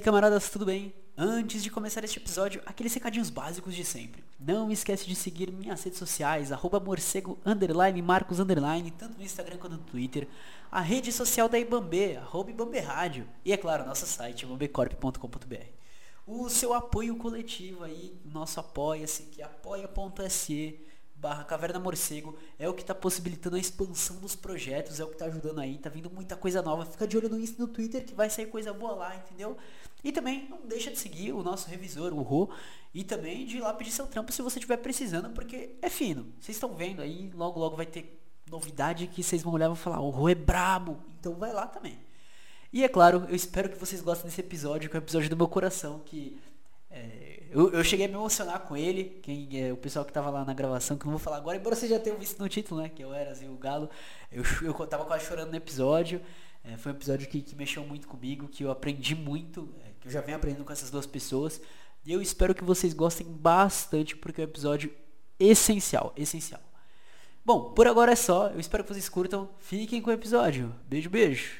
Aí, camaradas, tudo bem? Antes de começar este episódio, aqueles recadinhos básicos de sempre. Não esquece de seguir minhas redes sociais, arroba morcego, underline, marcos, underline, tanto no Instagram quanto no Twitter. A rede social da Ibambe, arroba Ibambe Rádio. E, é claro, nosso site, ibambecorp.com.br. O seu apoio coletivo aí, nosso apoia-se, que é apoia.se barra Caverna Morcego é o que está possibilitando a expansão dos projetos, é o que está ajudando aí, tá vindo muita coisa nova. Fica de olho no Insta no Twitter que vai sair coisa boa lá, entendeu? E também não deixa de seguir o nosso revisor, o Rô, e também de ir lá pedir seu trampo se você estiver precisando, porque é fino. Vocês estão vendo aí, logo logo vai ter novidade que vocês vão olhar e vão falar, o Rô é brabo, então vai lá também. E é claro, eu espero que vocês gostem desse episódio, que é o episódio do meu coração, que é, eu, eu cheguei a me emocionar com ele, quem é o pessoal que tava lá na gravação, que não vou falar agora, embora você já tenha visto no título, né? Que eu era assim, o Galo. Eu, eu tava quase chorando no episódio. É, foi um episódio que, que mexeu muito comigo, que eu aprendi muito, é, que eu já venho aprendendo com essas duas pessoas. E eu espero que vocês gostem bastante, porque é um episódio essencial, essencial. Bom, por agora é só. Eu espero que vocês curtam. Fiquem com o episódio. Beijo, beijo.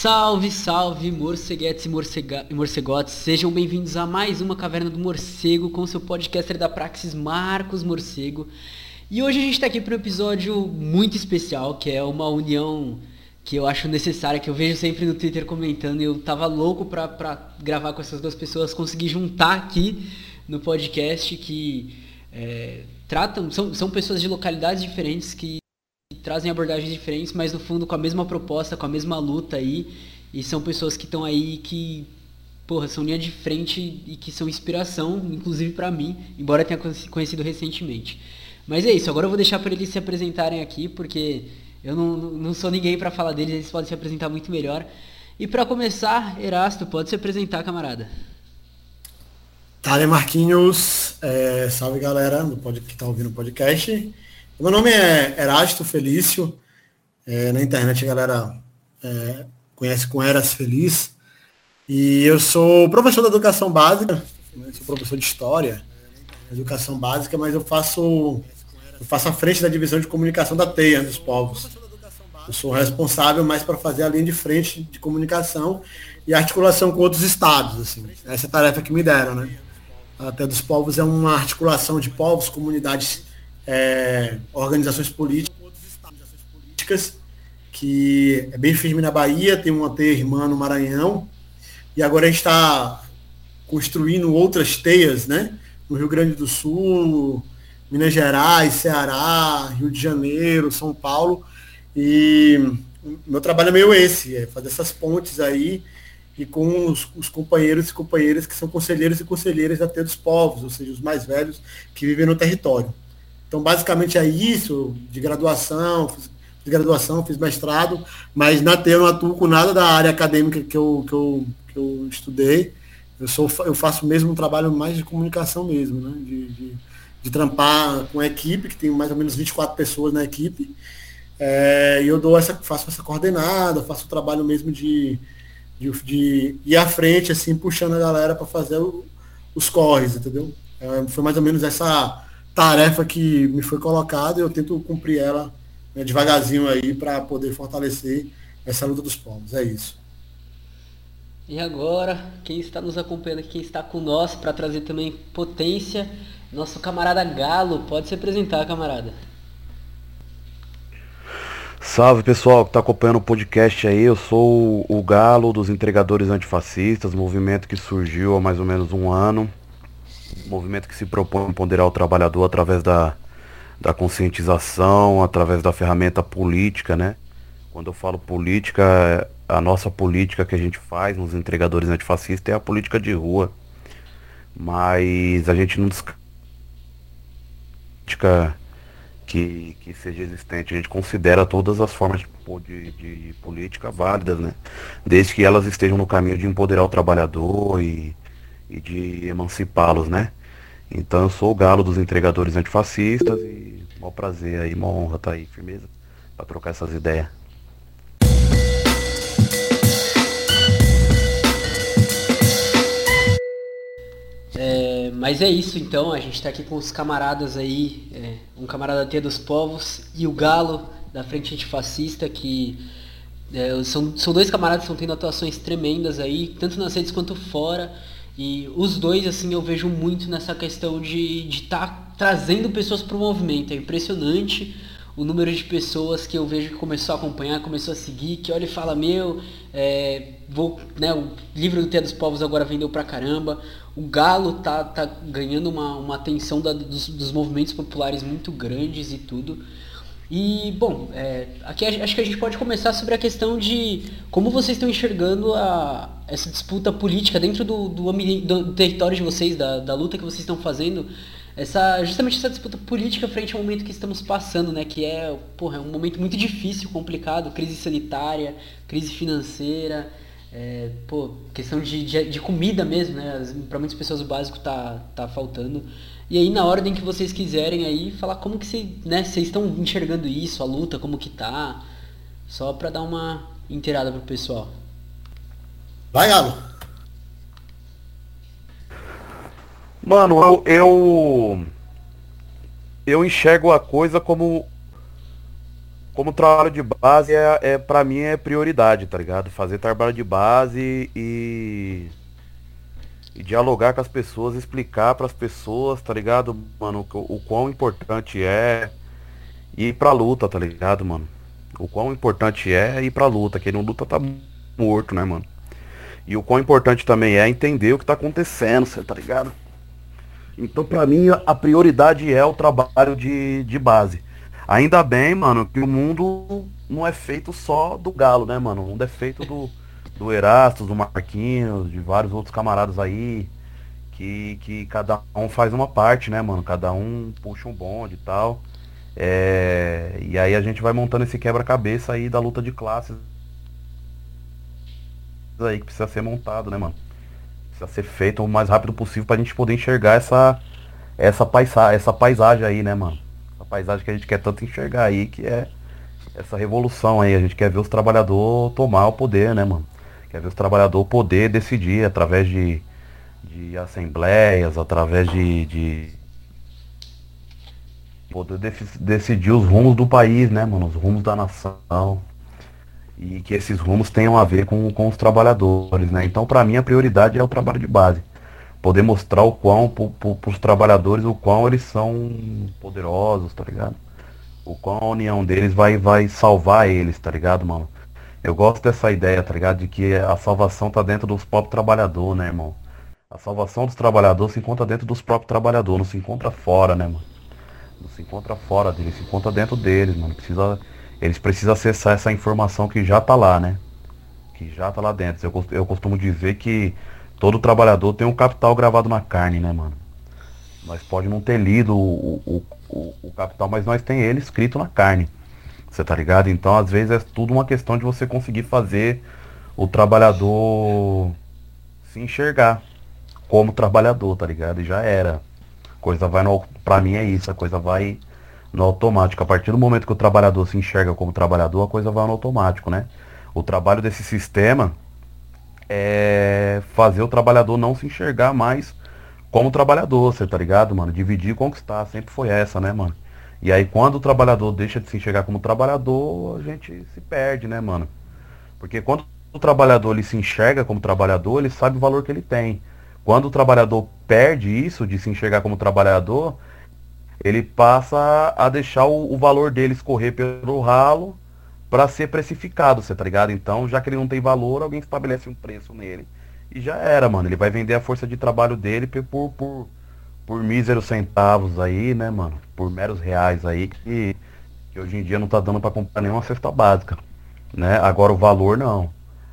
Salve, salve, morceguetes e, morcega morcegotes. Sejam bem-vindos a mais uma Caverna do Morcego com seu podcaster da Praxis, Marcos Morcego. E hoje a gente está aqui para um episódio muito especial, que é uma união que eu acho necessária, que eu vejo sempre no Twitter comentando. Eu tava louco para gravar com essas duas pessoas, conseguir juntar aqui no podcast que é, tratam, são, são pessoas de localidades diferentes que trazem abordagens diferentes, mas no fundo com a mesma proposta, com a mesma luta aí. E são pessoas que estão aí que, porra, são linha de frente e que são inspiração, inclusive para mim, embora tenha conhecido recentemente. Mas é isso, agora eu vou deixar para eles se apresentarem aqui, porque eu não, não sou ninguém para falar deles, eles podem se apresentar muito melhor. E para começar, Erasto, pode se apresentar, camarada. Thalia Marquinhos, é, salve galera que está ouvindo o podcast. Meu nome é Erasto Felício. É, na internet a galera é, conhece com Eras Feliz. E eu sou professor da educação básica, né, sou professor de história, educação básica, mas eu faço, eu faço a frente da divisão de comunicação da TEIA dos povos. Eu sou responsável mais para fazer a linha de frente de comunicação e articulação com outros estados. Assim. Essa é a tarefa que me deram, né? A TEIA dos povos é uma articulação de povos, comunidades é, organizações políticas, que é bem firme na Bahia, tem uma teia irmã no Maranhão, e agora a gente está construindo outras teias, né? No Rio Grande do Sul, Minas Gerais, Ceará, Rio de Janeiro, São Paulo. E meu trabalho é meio esse, é fazer essas pontes aí e com os, os, companheiros e companheiras que são conselheiros e conselheiras da Teia dos Povos, ou seja, os mais velhos que vivem no território. Então, basicamente é isso, de graduação, fiz, graduação, fiz mestrado, mas na TE eu não atuo com nada da área acadêmica que eu, que eu, que eu estudei. Eu, sou, eu faço mesmo um trabalho mais de comunicação mesmo, né? De, de, de trampar com a equipe, que tem mais ou menos 24 pessoas na equipe. É, e eu dou essa, faço essa coordenada, faço o trabalho mesmo de, de, de ir à frente, assim, puxando a galera para fazer o, os corres, entendeu? É, foi mais ou menos essa tarefa que me foi colocada e eu tento cumprir ela né, devagarzinho aí para poder fortalecer essa luta dos povos. É isso. E agora, quem está nos acompanhando, quem está com nós para trazer também potência, nosso camarada Galo, pode se apresentar, camarada. Salve pessoal que está acompanhando o podcast aí, eu sou o Galo dos Entregadores Antifascistas, movimento que surgiu há mais ou menos um ano movimento que se propõe a ponderar o trabalhador através da, da conscientização, através da ferramenta política, né? Quando eu falo política, a nossa política que a gente faz nos entregadores antifascistas é a política de rua. Mas a gente não descarta que, que seja existente. A gente considera todas as formas de, de, de política válidas, né? Desde que elas estejam no caminho de empoderar o trabalhador e, e de emancipá-los, né? Então eu sou o galo dos entregadores antifascistas e maior prazer aí, uma honra estar tá aí, firmeza, para trocar essas ideias. É, mas é isso então, a gente está aqui com os camaradas aí, é, um camarada T dos Povos e o Galo da Frente Antifascista, que é, são, são dois camaradas que estão tendo atuações tremendas aí, tanto nas redes quanto fora. E os dois, assim, eu vejo muito nessa questão de estar tá trazendo pessoas para o movimento. É impressionante o número de pessoas que eu vejo que começou a acompanhar, começou a seguir, que olha e fala, meu, é, vou, né, o livro do Tia dos Povos agora vendeu pra caramba. O Galo tá, tá ganhando uma, uma atenção da, dos, dos movimentos populares muito grandes e tudo. E, bom, é, aqui acho que a gente pode começar sobre a questão de como vocês estão enxergando a, essa disputa política dentro do, do, do território de vocês, da, da luta que vocês estão fazendo, essa, justamente essa disputa política frente ao momento que estamos passando, né? Que é, porra, é um momento muito difícil, complicado, crise sanitária, crise financeira, é, pô, questão de, de, de comida mesmo, né? Para muitas pessoas o básico tá, tá faltando. E aí na ordem que vocês quiserem aí, falar como que vocês, né, vocês estão enxergando isso, a luta, como que tá. Só para dar uma inteirada pro pessoal. Vai, Galo. Mano, eu, eu eu enxergo a coisa como como trabalho de base é, é para mim é prioridade, tá ligado? Fazer trabalho de base e e dialogar com as pessoas, explicar para as pessoas, tá ligado, mano, o, o quão importante é ir pra luta, tá ligado, mano? O quão importante é ir pra luta, quem não luta tá morto, né, mano? E o quão importante também é entender o que tá acontecendo, você tá ligado? Então, pra mim, a prioridade é o trabalho de, de base. Ainda bem, mano, que o mundo não é feito só do galo, né, mano? O mundo é feito do, do Erastos, do Marquinhos, de vários outros camaradas aí, que, que cada um faz uma parte, né, mano? Cada um puxa um bonde e tal. É, e aí a gente vai montando esse quebra-cabeça aí da luta de classes aí que precisa ser montado, né, mano? Precisa ser feito o mais rápido possível pra gente poder enxergar essa essa paisagem, essa paisagem aí, né, mano? Essa paisagem que a gente quer tanto enxergar aí, que é essa revolução aí. A gente quer ver os trabalhadores tomar o poder, né, mano? Quer ver os trabalhadores poder decidir através de, de assembleias, através de, de poder decidir os rumos do país, né, mano? Os rumos da nação. E que esses rumos tenham a ver com, com os trabalhadores, né? Então, para mim, a prioridade é o trabalho de base. Poder mostrar o quão, para os trabalhadores, o quão eles são poderosos, tá ligado? O quão a união deles vai, vai salvar eles, tá ligado, mano? Eu gosto dessa ideia, tá ligado? De que a salvação tá dentro dos próprios trabalhadores, né, irmão? A salvação dos trabalhadores se encontra dentro dos próprios trabalhadores, não se encontra fora, né, mano? Não se encontra fora deles, se encontra dentro deles, mano. Precisa, eles precisam acessar essa informação que já tá lá, né? Que já tá lá dentro. Eu, eu costumo dizer que todo trabalhador tem um capital gravado na carne, né, mano? Nós pode não ter lido o, o, o, o capital, mas nós tem ele escrito na carne. Você tá ligado? Então, às vezes, é tudo uma questão de você conseguir fazer o trabalhador se enxergar como trabalhador, tá ligado? E já era. Coisa vai no. Pra mim é isso, a coisa vai no automático. A partir do momento que o trabalhador se enxerga como trabalhador, a coisa vai no automático, né? O trabalho desse sistema é fazer o trabalhador não se enxergar mais como trabalhador, você tá ligado, mano? Dividir e conquistar. Sempre foi essa, né, mano? E aí quando o trabalhador deixa de se enxergar como trabalhador, a gente se perde, né, mano? Porque quando o trabalhador ele se enxerga como trabalhador, ele sabe o valor que ele tem. Quando o trabalhador perde isso de se enxergar como trabalhador, ele passa a deixar o, o valor dele escorrer pelo ralo para ser precificado, você tá ligado? Então, já que ele não tem valor, alguém estabelece um preço nele. E já era, mano. Ele vai vender a força de trabalho dele por, por, por míseros centavos aí, né, mano? Por meros reais aí, que, que hoje em dia não tá dando para comprar nenhuma cesta básica. Né? Agora o valor não.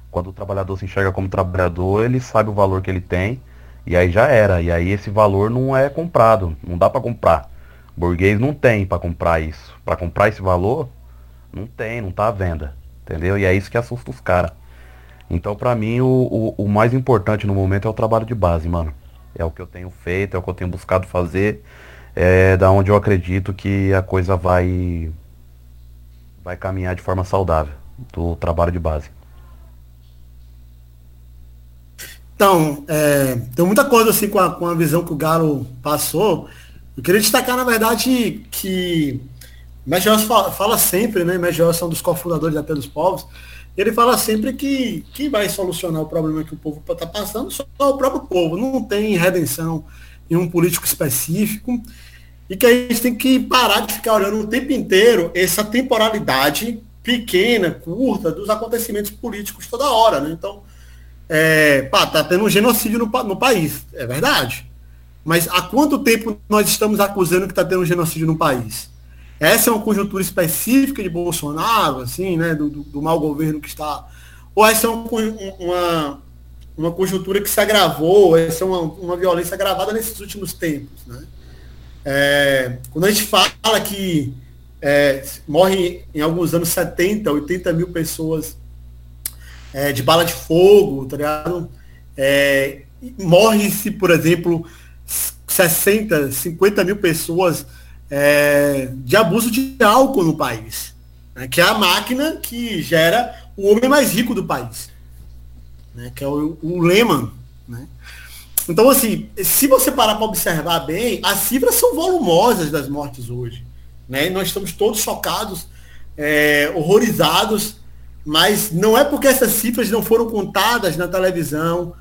Quando o trabalhador se enxerga como trabalhador, ele sabe o valor que ele tem. E aí já era. E aí esse valor não é comprado. Não dá para comprar. Burguês não tem para comprar isso. Para comprar esse valor, não tem, não tá à venda. Entendeu? E é isso que assusta os caras. Então, para mim, o, o, o mais importante no momento é o trabalho de base, mano. É o que eu tenho feito, é o que eu tenho buscado fazer. É da onde eu acredito que a coisa vai vai caminhar de forma saudável do trabalho de base. Então, é, tem muita coisa assim com a, com a visão que o Galo passou. Eu queria destacar, na verdade, que Major fala, fala, sempre, né? Major são dos cofundadores da Pé dos Povos. Ele fala sempre que quem vai solucionar o problema que o povo está passando só o próprio povo. Não tem redenção em um político específico. E que a gente tem que parar de ficar olhando o tempo inteiro essa temporalidade pequena, curta, dos acontecimentos políticos toda hora. Né? Então, é, pá, tá tendo um genocídio no, no país, é verdade. Mas há quanto tempo nós estamos acusando que está tendo um genocídio no país? Essa é uma conjuntura específica de Bolsonaro, assim, né, do, do mau governo que está. Ou essa é uma, uma, uma conjuntura que se agravou, essa é uma, uma violência agravada nesses últimos tempos. Né? É, quando a gente fala que é, morre em alguns anos 70, 80 mil pessoas é, de bala de fogo, tá ligado? É, Morre-se, por exemplo, 60, 50 mil pessoas é, de abuso de álcool no país, né, que é a máquina que gera o homem mais rico do país, né, que é o, o Lehman. Né? Então, assim, se você parar para observar bem, as cifras são volumosas das mortes hoje. Né? Nós estamos todos chocados, é, horrorizados mas não é porque essas cifras não foram contadas na televisão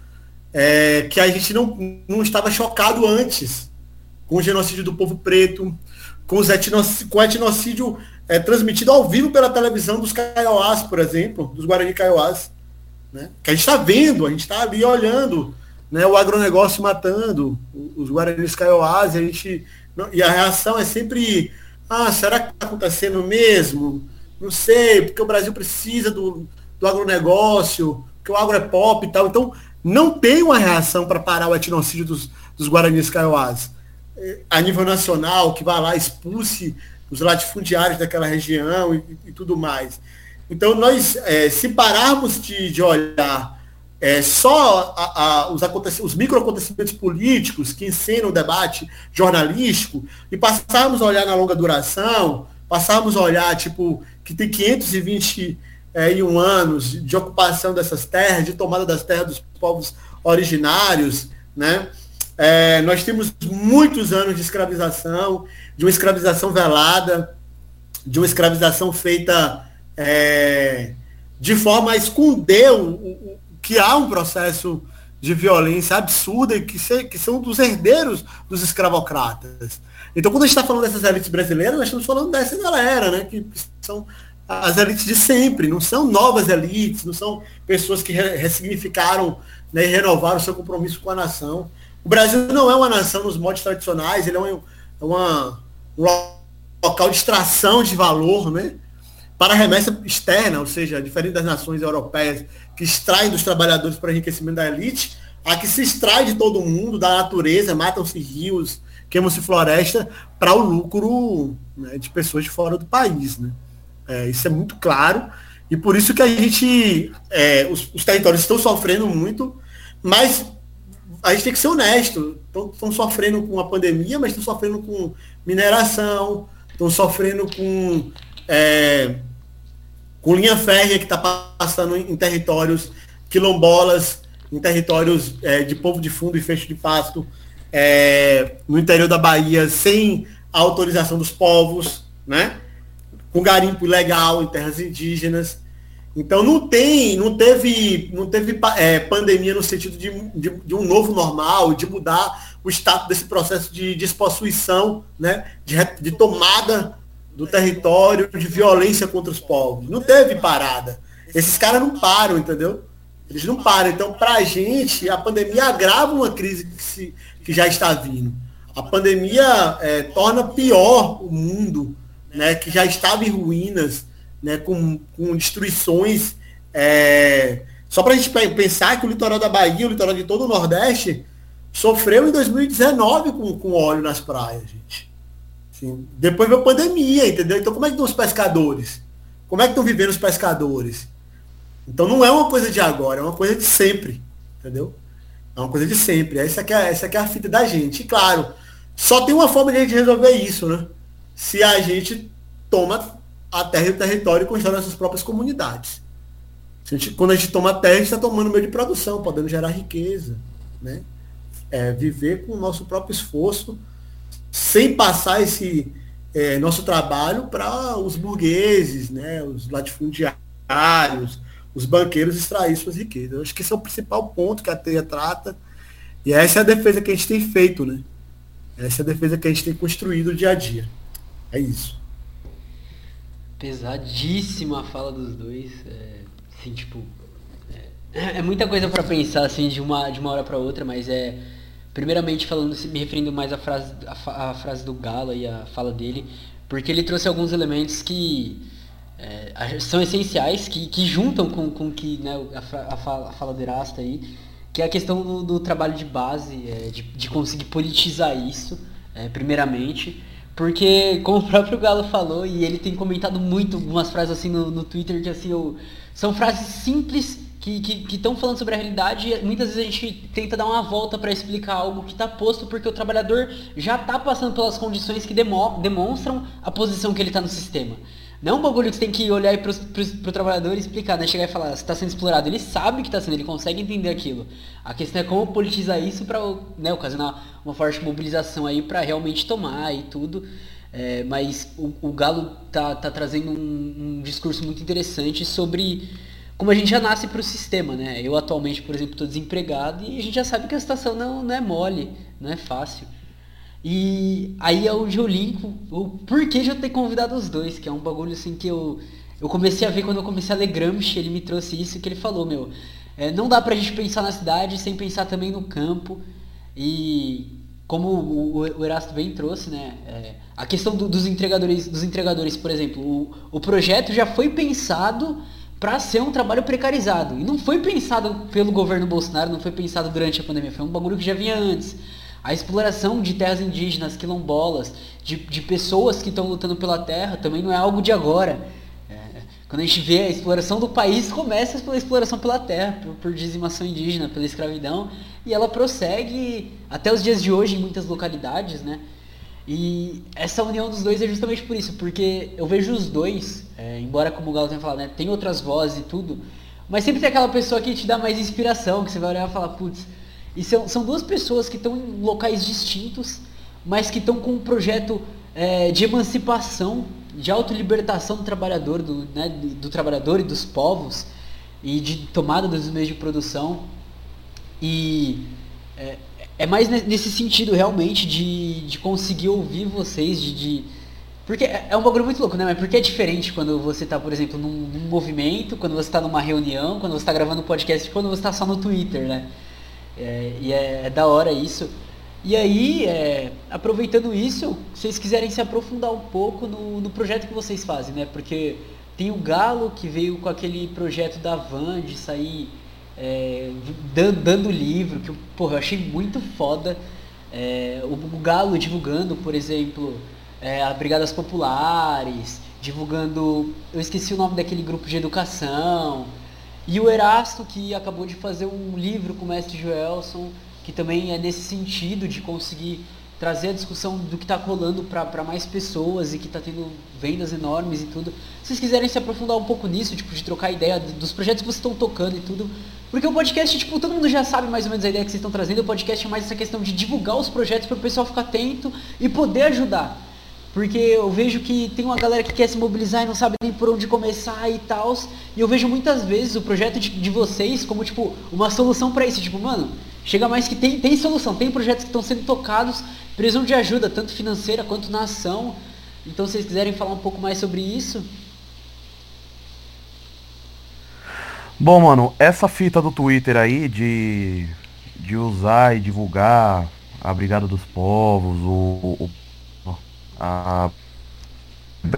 é, que a gente não, não estava chocado antes com o genocídio do povo preto, com, os etnocídio, com o etnocídio é, transmitido ao vivo pela televisão dos Kaiowás, por exemplo, dos Guarani Kaiowás. Né? Que a gente está vendo, a gente está ali olhando né, o agronegócio matando os Guarani Kaiowás, e a gente. E a reação é sempre, ah, será que está acontecendo mesmo? não sei, porque o Brasil precisa do, do agronegócio, que o agro é pop e tal. Então, não tem uma reação para parar o etnocídio dos, dos Guaranis Kaiowás. A nível nacional, que vai lá, expulse os latifundiários daquela região e, e tudo mais. Então, nós, é, se pararmos de, de olhar é, só a, a, os, os microacontecimentos políticos que ensinam o debate jornalístico e passarmos a olhar na longa duração, passarmos a olhar, tipo, que tem 521 é, anos de ocupação dessas terras, de tomada das terras dos povos originários, né? É, nós temos muitos anos de escravização, de uma escravização velada, de uma escravização feita é, de forma a esconder o, o, que há um processo de violência absurda e que, se, que são dos herdeiros dos escravocratas. Então, quando a gente está falando dessas elites brasileiras, nós estamos falando dessa galera, né? Que são as elites de sempre, não são novas elites, não são pessoas que ressignificaram né, e renovaram seu compromisso com a nação. O Brasil não é uma nação nos modos tradicionais, ele é, uma, é uma, um local de extração de valor, né? Para remessa externa, ou seja, diferente das nações europeias que extraem dos trabalhadores para enriquecimento da elite, a que se extrai de todo mundo, da natureza, matam-se rios, queimam-se floresta para o lucro né, de pessoas de fora do país. Né? É, isso é muito claro. E por isso que a gente. É, os, os, territórios estão sofrendo muito, mas a gente tem que ser honesto. Estão sofrendo com a pandemia, mas estão sofrendo com mineração, estão sofrendo com, é, com linha férrea que está passando em, territórios quilombolas, em territórios é, de povo de fundo e fecho de pasto é, no interior da Bahia sem autorização dos povos, né? Com garimpo ilegal em terras indígenas. Então não tem, não teve, não teve é, pandemia no sentido de, de, de, um novo normal, de mudar o status desse processo de despossuição, né? De, de tomada do território, de violência contra os povos. Não teve parada. Esses caras não param, entendeu? Eles não param. Então, para a gente, a pandemia agrava uma crise que se, que já está vindo. A pandemia é, torna pior o mundo, né, que já estava em ruínas, né, com, com destruições. É... Só para a gente pensar que o litoral da Bahia, o litoral de todo o Nordeste, sofreu em 2019 com, com óleo nas praias, gente. Assim, depois veio a pandemia, entendeu? Então como é que estão os pescadores? Como é que estão vivendo os pescadores? Então não é uma coisa de agora, é uma coisa de sempre, entendeu? É uma coisa de sempre. Essa aqui é, essa aqui é a fita da gente. E claro, só tem uma forma de a gente resolver isso, né? Se a gente toma a terra e o território constrói nossas próprias comunidades. A gente, quando a gente toma terra, a gente está tomando meio de produção, podendo gerar riqueza. Né? É, viver com o nosso próprio esforço, sem passar esse é, nosso trabalho para os burgueses, né? os latifundiários, os banqueiros extrair suas riquezas. Eu acho que esse é o principal ponto que a teia trata. E essa é a defesa que a gente tem feito, né? Essa é a defesa que a gente tem construído dia a dia. É isso. Pesadíssima a fala dos dois. É, assim, tipo. É, é muita coisa para pensar, assim, de uma, de uma hora para outra, mas é. Primeiramente falando, me referindo mais à frase, à, à frase do Galo e à fala dele, porque ele trouxe alguns elementos que é, são essenciais, que, que juntam com, com que, né, a, a, fala, a fala do Erasta aí, que é a questão do, do trabalho de base, é, de, de conseguir politizar isso, é, primeiramente. Porque, como o próprio Galo falou, e ele tem comentado muito umas frases assim no, no Twitter, que assim, eu, são frases simples que estão falando sobre a realidade e muitas vezes a gente tenta dar uma volta para explicar algo que está posto porque o trabalhador já está passando pelas condições que demo, demonstram a posição que ele está no sistema. Não é um bagulho que você tem que olhar para o trabalhador e explicar, né? Chegar e falar, você está sendo explorado. Ele sabe que está sendo, ele consegue entender aquilo. A questão é como politizar isso para né, ocasionar uma forte mobilização aí para realmente tomar e tudo. É, mas o, o, Galo tá, tá trazendo um, um, discurso muito interessante sobre como a gente já nasce para o sistema, né? Eu atualmente, por exemplo, estou desempregado e a gente já sabe que a situação não, não é mole, não é fácil. E aí é onde eu linko o porquê de eu ter convidado os dois, que é um bagulho assim que eu, eu comecei a ver quando eu comecei a ler Gramsci, ele me trouxe isso que ele falou, meu. É, não dá pra gente pensar na cidade sem pensar também no campo. E como o, o Erasto bem trouxe, né? É, a questão do, dos entregadores, dos entregadores, por exemplo, o, o projeto já foi pensado para ser um trabalho precarizado. E não foi pensado pelo governo Bolsonaro, não foi pensado durante a pandemia, foi um bagulho que já vinha antes. A exploração de terras indígenas, quilombolas, de, de pessoas que estão lutando pela terra, também não é algo de agora. É, quando a gente vê a exploração do país, começa pela exploração pela terra, por, por dizimação indígena, pela escravidão, e ela prossegue até os dias de hoje em muitas localidades, né? E essa união dos dois é justamente por isso, porque eu vejo os dois, é, embora como o Galo tenha falado, né, tem outras vozes e tudo, mas sempre tem aquela pessoa que te dá mais inspiração, que você vai olhar e falar, putz, e são, são duas pessoas que estão em locais distintos, mas que estão com um projeto é, de emancipação, de autolibertação do trabalhador, do, né, do, do, trabalhador e dos povos, e de tomada dos meios de produção. E é, é mais nesse sentido realmente de, de conseguir ouvir vocês, de, de porque é, é um bagulho muito louco, né? Mas porque é diferente quando você está, por exemplo, num, num, movimento, quando você está numa reunião, quando você está gravando um podcast, quando você está só no Twitter, né? É, e é, é, da hora isso. E aí, é, aproveitando isso, se vocês quiserem se aprofundar um pouco no, no, projeto que vocês fazem, né? Porque tem o Galo que veio com aquele projeto da Van de sair é, dando, dando, livro, que porra, eu achei muito foda. É, o, o, Galo divulgando, por exemplo, é, a Brigadas Populares, divulgando. Eu esqueci o nome daquele grupo de educação. E o Erasto, que acabou de fazer um livro com o mestre Joelson, que também é nesse sentido de conseguir trazer a discussão do que está rolando para mais pessoas e que está tendo vendas enormes e tudo. Se vocês quiserem se aprofundar um pouco nisso, tipo, de trocar ideia dos projetos que vocês estão tocando e tudo. Porque o podcast, tipo, todo mundo já sabe mais ou menos a ideia que vocês estão trazendo. O podcast é mais essa questão de divulgar os projetos para o pessoal ficar atento e poder ajudar. Porque eu vejo que tem uma galera que quer se mobilizar e não sabe nem por onde começar e tal. E eu vejo muitas vezes o projeto de, de vocês como, tipo, uma solução para isso. Tipo, mano, chega mais que tem, tem solução. Tem projetos que estão sendo tocados, precisam de ajuda, tanto financeira quanto na ação. Então, se vocês quiserem falar um pouco mais sobre isso. Bom, mano, essa fita do Twitter aí de, de usar e divulgar a Brigada dos Povos, o, o a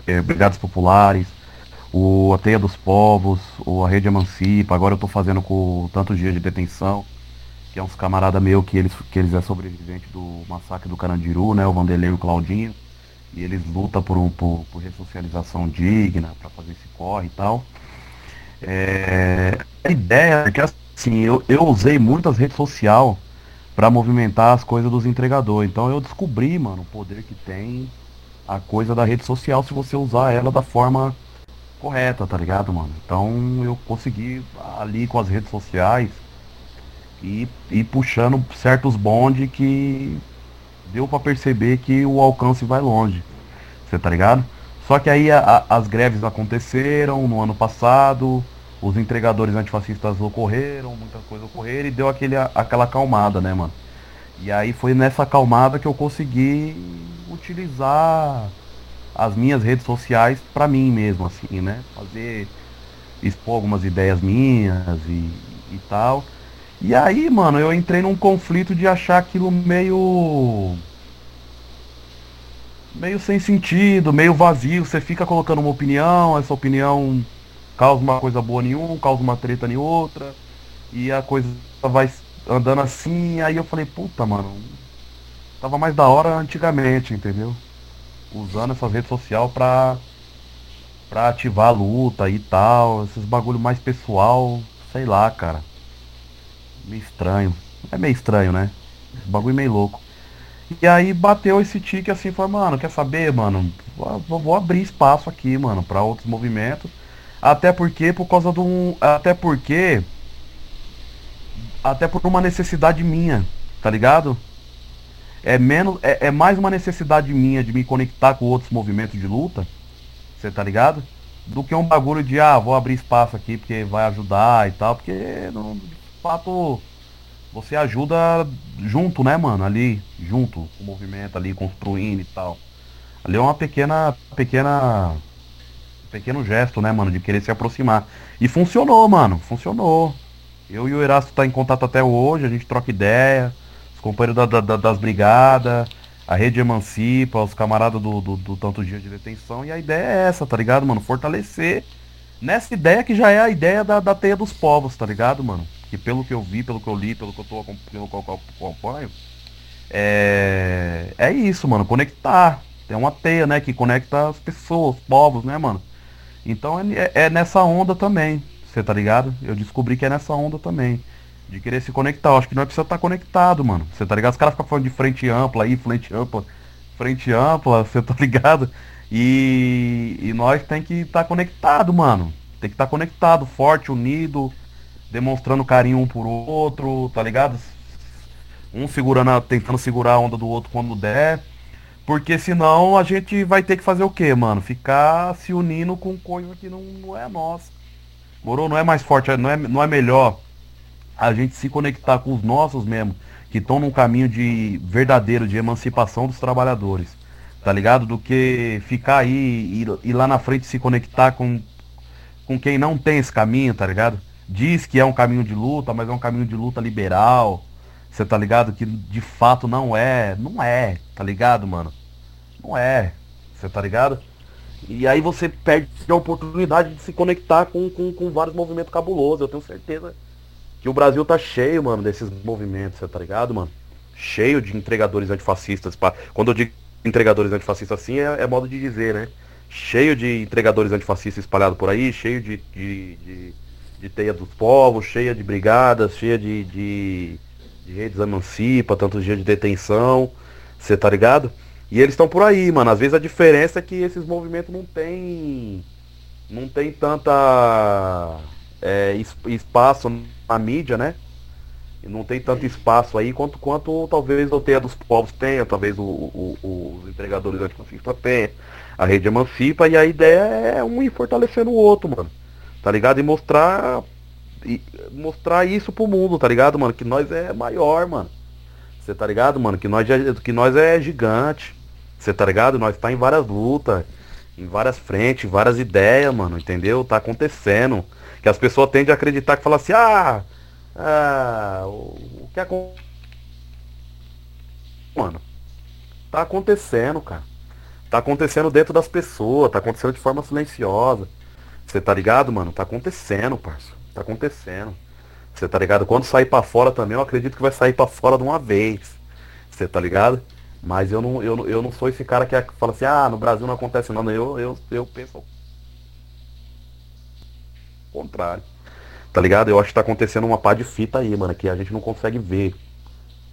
é, Brigadas Populares, o A Teia dos Povos, o A Rede Emancipa, agora eu tô fazendo com tantos dias de detenção, que é uns camarada meu que eles, que eles é sobrevivente do massacre do Carandiru, né? O Vanderlei e o Claudinho. E eles lutam por, um, por, por ressocialização digna, para fazer esse corre e tal. É, a ideia é que assim, eu, eu usei muito as redes sociais para movimentar as coisas dos entregadores. Então eu descobri, mano, o poder que tem a coisa da rede social se você usar ela da forma correta, tá ligado, mano? Então eu consegui ali com as redes sociais e, e puxando certos bondes que deu para perceber que o alcance vai longe. Você tá ligado? Só que aí a, a, as greves aconteceram no ano passado, os entregadores antifascistas ocorreram, muita coisa ocorreram e deu aquele, aquela acalmada, né, mano? E aí foi nessa acalmada que eu consegui utilizar as minhas redes sociais para mim mesmo, assim, né? Fazer, expor algumas ideias minhas e, e tal. E aí, mano, eu entrei num conflito de achar aquilo meio. meio sem sentido, meio vazio. Você fica colocando uma opinião, essa opinião causa uma coisa boa em um, causa uma treta em outra. E a coisa vai andando assim. Aí eu falei, puta, mano, tava mais da hora antigamente, entendeu? usando essa rede social pra, pra ativar a luta e tal, esses bagulho mais pessoal, sei lá, cara. Meio estranho. É meio estranho, né? Esse bagulho meio louco. E aí bateu esse tique assim, foi, mano, quer saber, mano? Vou, vou abrir espaço aqui, mano, para outros movimentos. Até porque, por causa de um. Até porque. Até por uma necessidade minha, tá ligado? É menos é, é, mais uma necessidade minha de me conectar com outros movimentos de luta, você tá ligado? Do que um bagulho de ah, vou abrir espaço aqui porque vai ajudar e tal, porque não, de fato você ajuda junto, né, mano, ali, junto com o movimento ali construindo e tal. Ali é uma pequena pequena pequeno gesto, né, mano, de querer se aproximar. E funcionou, mano, funcionou. Eu e o Erasto tá em contato até hoje, a gente troca ideia os companheiros da, da, das brigadas, a rede emancipa, os camaradas do, do, do, tanto dia de detenção. E a ideia é essa, tá ligado, mano? Fortalecer nessa ideia que já é a ideia da, da teia dos povos, tá ligado, mano? Que pelo que eu vi, pelo que eu li, pelo que eu tô pelo que eu acompanho, é, é isso, mano, conectar. Tem uma teia, né, que conecta as pessoas, os povos, né, mano? Então é, é nessa onda também, você tá ligado? Eu descobri que é nessa onda também de querer se conectar. Eu acho que nós precisa estar conectado, mano. Você tá ligado? Os caras ficam falando de frente ampla aí, frente ampla, frente ampla, você tá ligado? E, e nós tem que estar conectado, mano. Tem que estar conectado, forte, unido, demonstrando carinho um por outro, tá ligado? Um segurando, tentando segurar a onda do outro quando der. Porque senão a gente vai ter que fazer o quê, mano? Ficar se unindo com coisa que não, não é nossa. Morou? Não é mais forte, não é, não é melhor a gente se conectar com os nossos mesmo, que estão num caminho de verdadeiro de emancipação dos trabalhadores, tá ligado? Do que ficar aí e, e lá na frente se conectar com, com quem não tem esse caminho, tá ligado? Diz que é um caminho de luta, mas é um caminho de luta liberal. Você tá ligado? Que de fato não é. Não é, tá ligado, mano? Não é. Você tá ligado? E aí você perde a oportunidade de se conectar com, com, com vários movimentos cabulosos. Eu tenho certeza que o Brasil tá cheio, mano, desses movimentos, tá ligado, mano? Cheio de entregadores antifascistas. Pra... Quando eu digo entregadores antifascistas assim, é, é, modo de dizer, né? Cheio de entregadores antifascistas espalhados por aí, cheio de, de, de, de teia dos povos, cheia de brigadas, cheia de, de, de redes emancipa, tantos dias de detenção, você tá ligado? E eles estão por aí, mano. Às vezes a diferença é que esses movimentos não tem. Não tem tanta é, espaço na mídia, né? Não tem tanto espaço aí quanto, quanto talvez o Teia dos Povos tenha, talvez o, o, os entregadores antifascistas tenha. A rede emancipa e a ideia é um ir fortalecendo o outro, mano. Tá ligado? E mostrar. E mostrar isso pro mundo, tá ligado, mano? Que nós é maior, mano. Você tá ligado, mano? Que nós é, que nós é gigante. Você tá ligado? Nós tá em várias lutas, em várias frentes, várias ideias, mano, entendeu? Tá acontecendo. Que as pessoas tendem a acreditar que fala assim, ah, ah o, que acontece. Mano, tá acontecendo, cara. Tá acontecendo dentro das pessoas, tá acontecendo de forma silenciosa. Você tá ligado, mano? Tá acontecendo, parça. Tá acontecendo. Você tá ligado? Quando sair para fora também, eu acredito que vai sair para fora de uma vez. Você tá ligado? Mas eu não, eu, eu não sou esse cara que fala assim, ah, no Brasil não acontece nada. Eu, eu, eu penso contrário. Tá ligado? Eu acho que tá acontecendo uma pá de fita aí, mano, que a gente não consegue ver,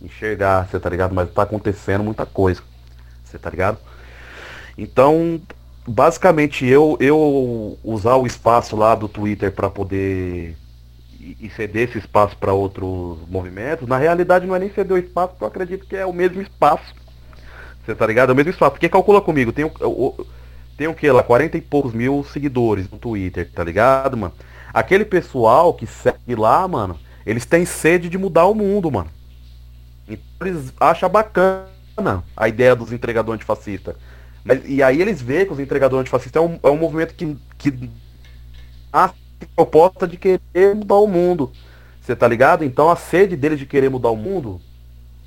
enxergar, você tá ligado? Mas tá acontecendo muita coisa. Você tá ligado? Então, basicamente eu eu usar o espaço lá do Twitter para poder e ceder esse espaço para outros movimentos, na realidade não é nem ceder o espaço, porque eu acredito que é o mesmo espaço. Você tá ligado? É o mesmo espaço. Porque calcula comigo, tem, o, tem o que lá? 40 e poucos mil seguidores no Twitter, tá ligado, mano? Aquele pessoal que segue lá, mano, eles têm sede de mudar o mundo, mano. Então eles acham bacana a ideia dos entregadores antifascistas. Mas, e aí eles veem que os entregadores antifascistas é um, é um movimento que, que a proposta de querer mudar o mundo. Você tá ligado? Então a sede deles de querer mudar o mundo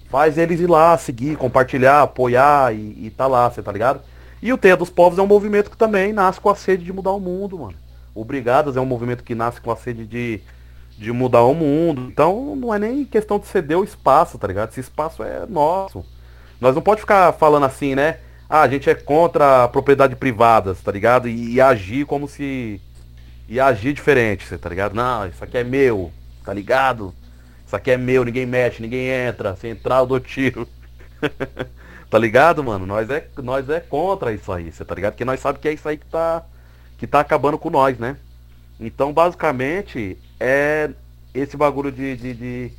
faz eles ir lá, seguir, compartilhar, apoiar e, e tá lá, você tá ligado? E o Teia dos Povos é um movimento que também nasce com a sede de mudar o mundo, mano. O Brigadas é um movimento que nasce com a sede de, de mudar o mundo. Então não é nem questão de ceder o espaço, tá ligado? Esse espaço é nosso. Nós não pode ficar falando assim, né? Ah, a gente é contra a propriedade privada, tá ligado? E, e agir como se. E agir diferente, tá ligado? Não, isso aqui é meu, tá ligado? Isso aqui é meu, ninguém mexe, ninguém entra. Se entrar, eu dou tiro. tá ligado, mano? Nós é, nós é contra isso aí, você tá ligado? Porque nós sabemos que é isso aí que tá, que tá acabando com nós, né? Então, basicamente, é esse bagulho de, de, de,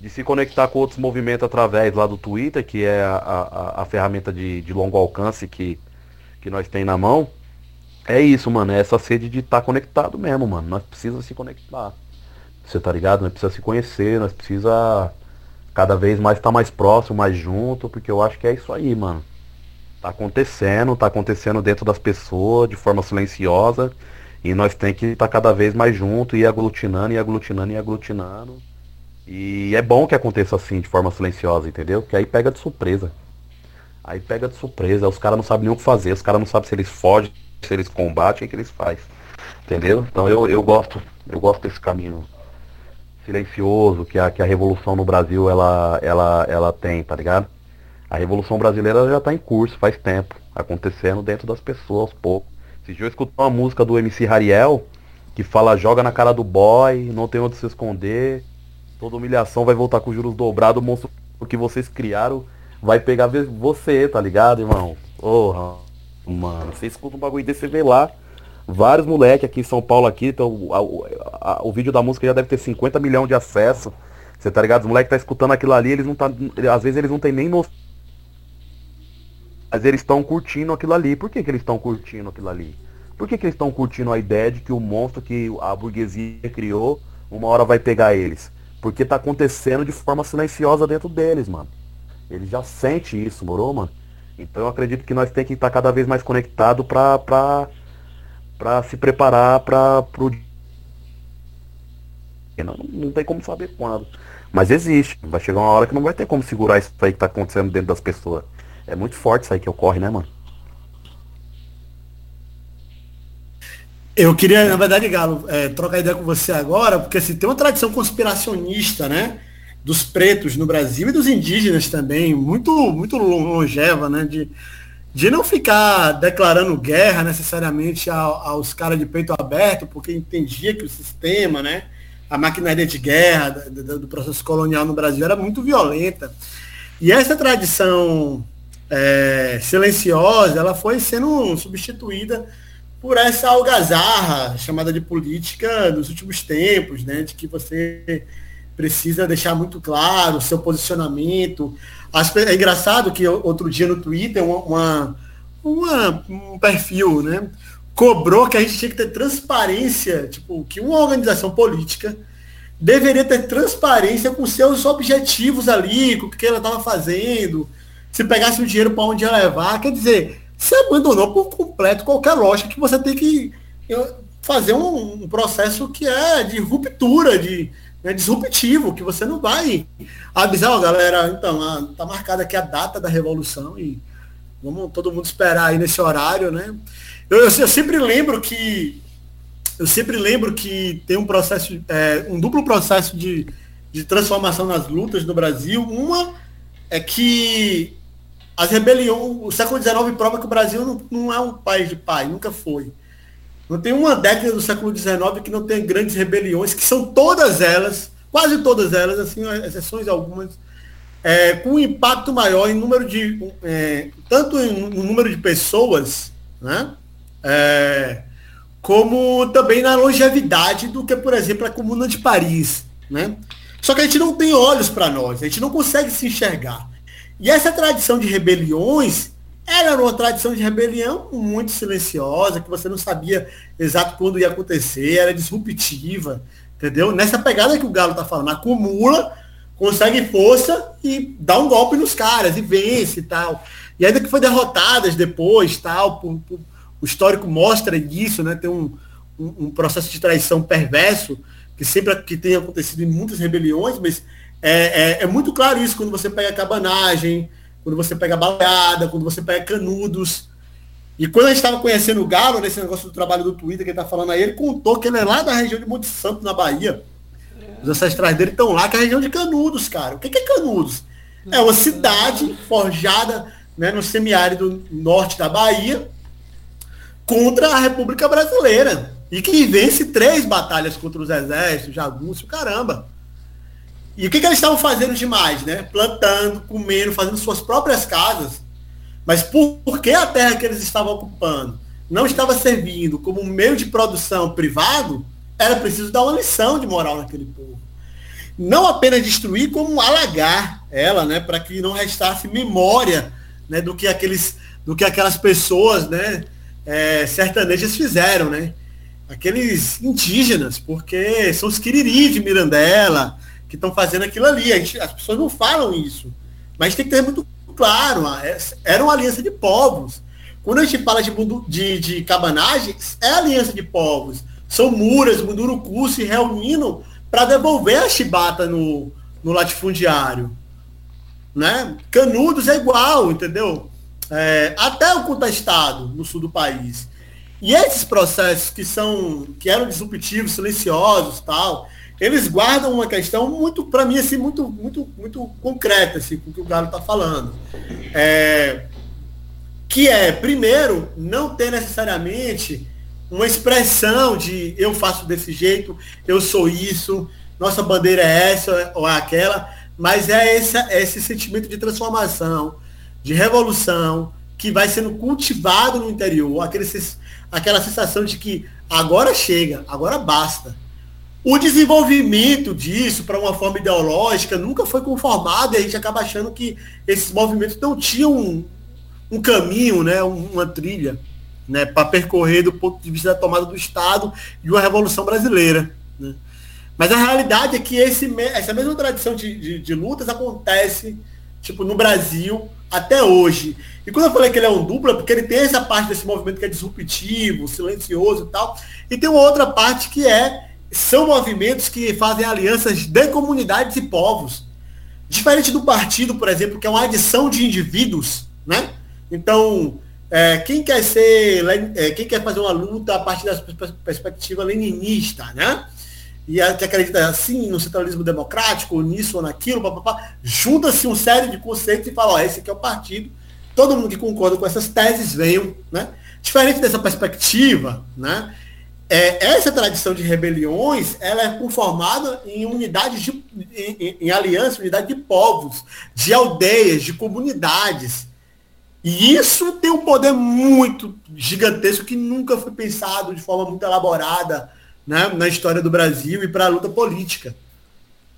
de, se conectar com outros movimentos através lá do Twitter, que é a, a, a ferramenta de, de longo alcance que, que nós tem na mão. É isso, mano. É essa sede de estar tá conectado mesmo, mano. Nós precisamos se conectar. Você tá ligado? Nós precisamos se conhecer, nós precisamos cada vez mais tá mais próximo, mais junto, porque eu acho que é isso aí, mano. Tá acontecendo, tá acontecendo dentro das pessoas, de forma silenciosa. E nós tem que estar tá cada vez mais junto e aglutinando, e aglutinando, e aglutinando. E é bom que aconteça assim, de forma silenciosa, entendeu? Que aí pega de surpresa. Aí pega de surpresa, os caras não sabem nem o que fazer, os caras não sabem se eles fogem, se eles combatem, o que eles fazem. Entendeu? Então eu, eu gosto, eu gosto desse caminho silencioso que a, que a revolução no Brasil ela, ela, ela tem, tá ligado? A revolução brasileira já está em curso faz tempo, acontecendo dentro das pessoas aos poucos. Esse eu uma música do MC Rariel que fala joga na cara do boy, não tem onde se esconder, toda humilhação vai voltar com juros dobrados, o monstro que vocês criaram vai pegar você, tá ligado, irmão? Porra, mano, você escuta um bagulho desse, você vê lá vários moleques aqui em São Paulo aqui, então o, a, o vídeo da música já deve ter 50 milhões de acessos. Você tá ligado? Os moleques tá escutando aquilo ali, eles não tá. Às vezes eles não tem nem noção. Mas eles estão curtindo aquilo ali. Por que, que eles estão curtindo aquilo ali? Por que, que eles estão curtindo a ideia de que o monstro que a burguesia criou, uma hora vai pegar eles? Porque tá acontecendo de forma silenciosa dentro deles, mano. Eles já sentem isso, morou, mano? Então eu acredito que nós temos que estar cada vez mais conectado pra, pra, pra se preparar pra, pro não, não tem como saber quando. Mas existe. Vai chegar uma hora que não vai ter como segurar isso aí que tá acontecendo dentro das pessoas. É muito forte isso aí que ocorre, né, mano? Eu queria, na verdade, Galo, é, trocar ideia com você agora, porque assim, tem uma tradição conspiracionista, né? Dos pretos no Brasil e dos indígenas também, muito, muito longeva, né? De, de não ficar declarando guerra necessariamente aos caras de peito aberto, porque entendia que o sistema, né? a maquinaria de guerra do, processo colonial no Brasil era muito violenta. E essa tradição é, silenciosa, ela foi sendo substituída por essa algazarra chamada de política dos últimos tempos, né, de que você precisa deixar muito claro o seu posicionamento. É engraçado que outro dia no Twitter uma, uma, um perfil, né, cobrou que a gente tinha que ter transparência, tipo, que uma organização política deveria ter transparência com seus objetivos ali, com o que ela estava fazendo, se pegasse o dinheiro para onde ia levar, quer dizer, você abandonou por completo qualquer lógica que você tem que eh, fazer um, um processo que é de ruptura, de né, disruptivo, que você não vai avisar, ó, galera, então, a, tá marcada aqui a data da revolução e vamos todo mundo esperar aí nesse horário, né? Eu, eu, eu sempre lembro que eu sempre lembro que tem um processo, é, um duplo processo de, de transformação nas lutas no Brasil. Uma é que as rebeliões, o século XIX prova que o Brasil não, não é um país de paz, nunca foi. Não tem uma década do século XIX que não tem grandes rebeliões, que são todas elas, quase todas elas, assim, exceções algumas, é, com um impacto maior em número de, é, tanto em, em número de pessoas, né? é, como também na longevidade do que, por exemplo, a Comuna de Paris. Né? Só que a gente não tem olhos para nós, a gente não consegue se enxergar. E essa tradição de rebeliões era uma tradição de rebelião muito silenciosa, que você não sabia exato quando ia acontecer, era disruptiva, entendeu? Nessa pegada que o Galo tá falando, acumula, consegue força e dá um golpe nos caras e vence e tal. E ainda que foi derrotadas depois, tal, por, por, o histórico mostra isso, né? Tem um, um, um, processo de traição perverso que sempre que tem acontecido em muitas rebeliões, mas é, é, é muito claro isso quando você pega a cabanagem, quando você pega baleada, quando você pega canudos. E quando a gente estava conhecendo o Galo, nesse negócio do trabalho do Twitter que ele está falando aí, ele contou que ele é lá da região de Monte Santo, na Bahia. Os ancestrais dele estão lá, que é a região de Canudos, cara. O que é Canudos? É uma cidade forjada né, no semiárido norte da Bahia contra a República Brasileira. E que vence três batalhas contra os exércitos, jagunço, caramba. E o que, que eles estavam fazendo demais, né? Plantando, comendo, fazendo suas próprias casas. Mas por, por que a terra que eles estavam ocupando não estava servindo como meio de produção privado, era preciso dar uma lição de moral naquele povo. Não apenas destruir, como alagar ela, né? Para que não restasse memória né, do que aqueles do que aquelas pessoas né, é, sertanejas fizeram, né? Aqueles indígenas, porque são os quiriris de Mirandela que estão fazendo aquilo ali. Gente, as pessoas não falam isso. Mas tem que ter muito claro, é, era uma aliança de povos. Quando a gente fala de, de, de cabanagens, é aliança de povos. São muras, munduruku se reunindo para devolver a chibata no, no latifundiário. Né? Canudos é igual, entendeu? é, até o contestado no sul do país. E esses processos que são que eram disruptivos, silenciosos, tal, eles guardam uma questão muito, para mim, assim, muito, muito, muito concreta, assim, com o que o Galo está falando. É, que é, primeiro, não ter necessariamente uma expressão de eu faço desse jeito, eu sou isso, nossa bandeira é essa ou é aquela, mas é esse, é esse sentimento de transformação, de revolução que vai sendo cultivado no interior, aquele, aquela sensação de que agora chega, agora basta. O desenvolvimento disso para uma forma ideológica nunca foi conformado e a gente acaba achando que esses movimentos não tinham um, um caminho, né, uma trilha né, para percorrer do ponto de vista da tomada do Estado de uma revolução brasileira. Né. Mas a realidade é que esse, essa mesma tradição de, de, de lutas acontece tipo, no Brasil até hoje. E quando eu falei que ele é um dupla, porque ele tem essa parte desse movimento que é disruptivo, silencioso e tal, e tem uma outra parte que é são movimentos que fazem alianças de comunidades e povos. Diferente do partido, por exemplo, que é uma adição de indivíduos, né? Então, é, quem quer ser, é, quem quer fazer uma luta a partir da perspectiva leninista, né? e que acredita assim no centralismo democrático, nisso ou naquilo, papapá, junta-se um série de conceitos e fala, ó, esse aqui é o partido, todo mundo que concorda com essas teses venham, né? Diferente dessa perspectiva, né? É, essa tradição de rebeliões, ela é conformada em unidades de, em, em aliança, unidade de povos, de aldeias, de comunidades. E isso tem um poder muito gigantesco que nunca foi pensado de forma muito elaborada né, na história do Brasil e para a luta política.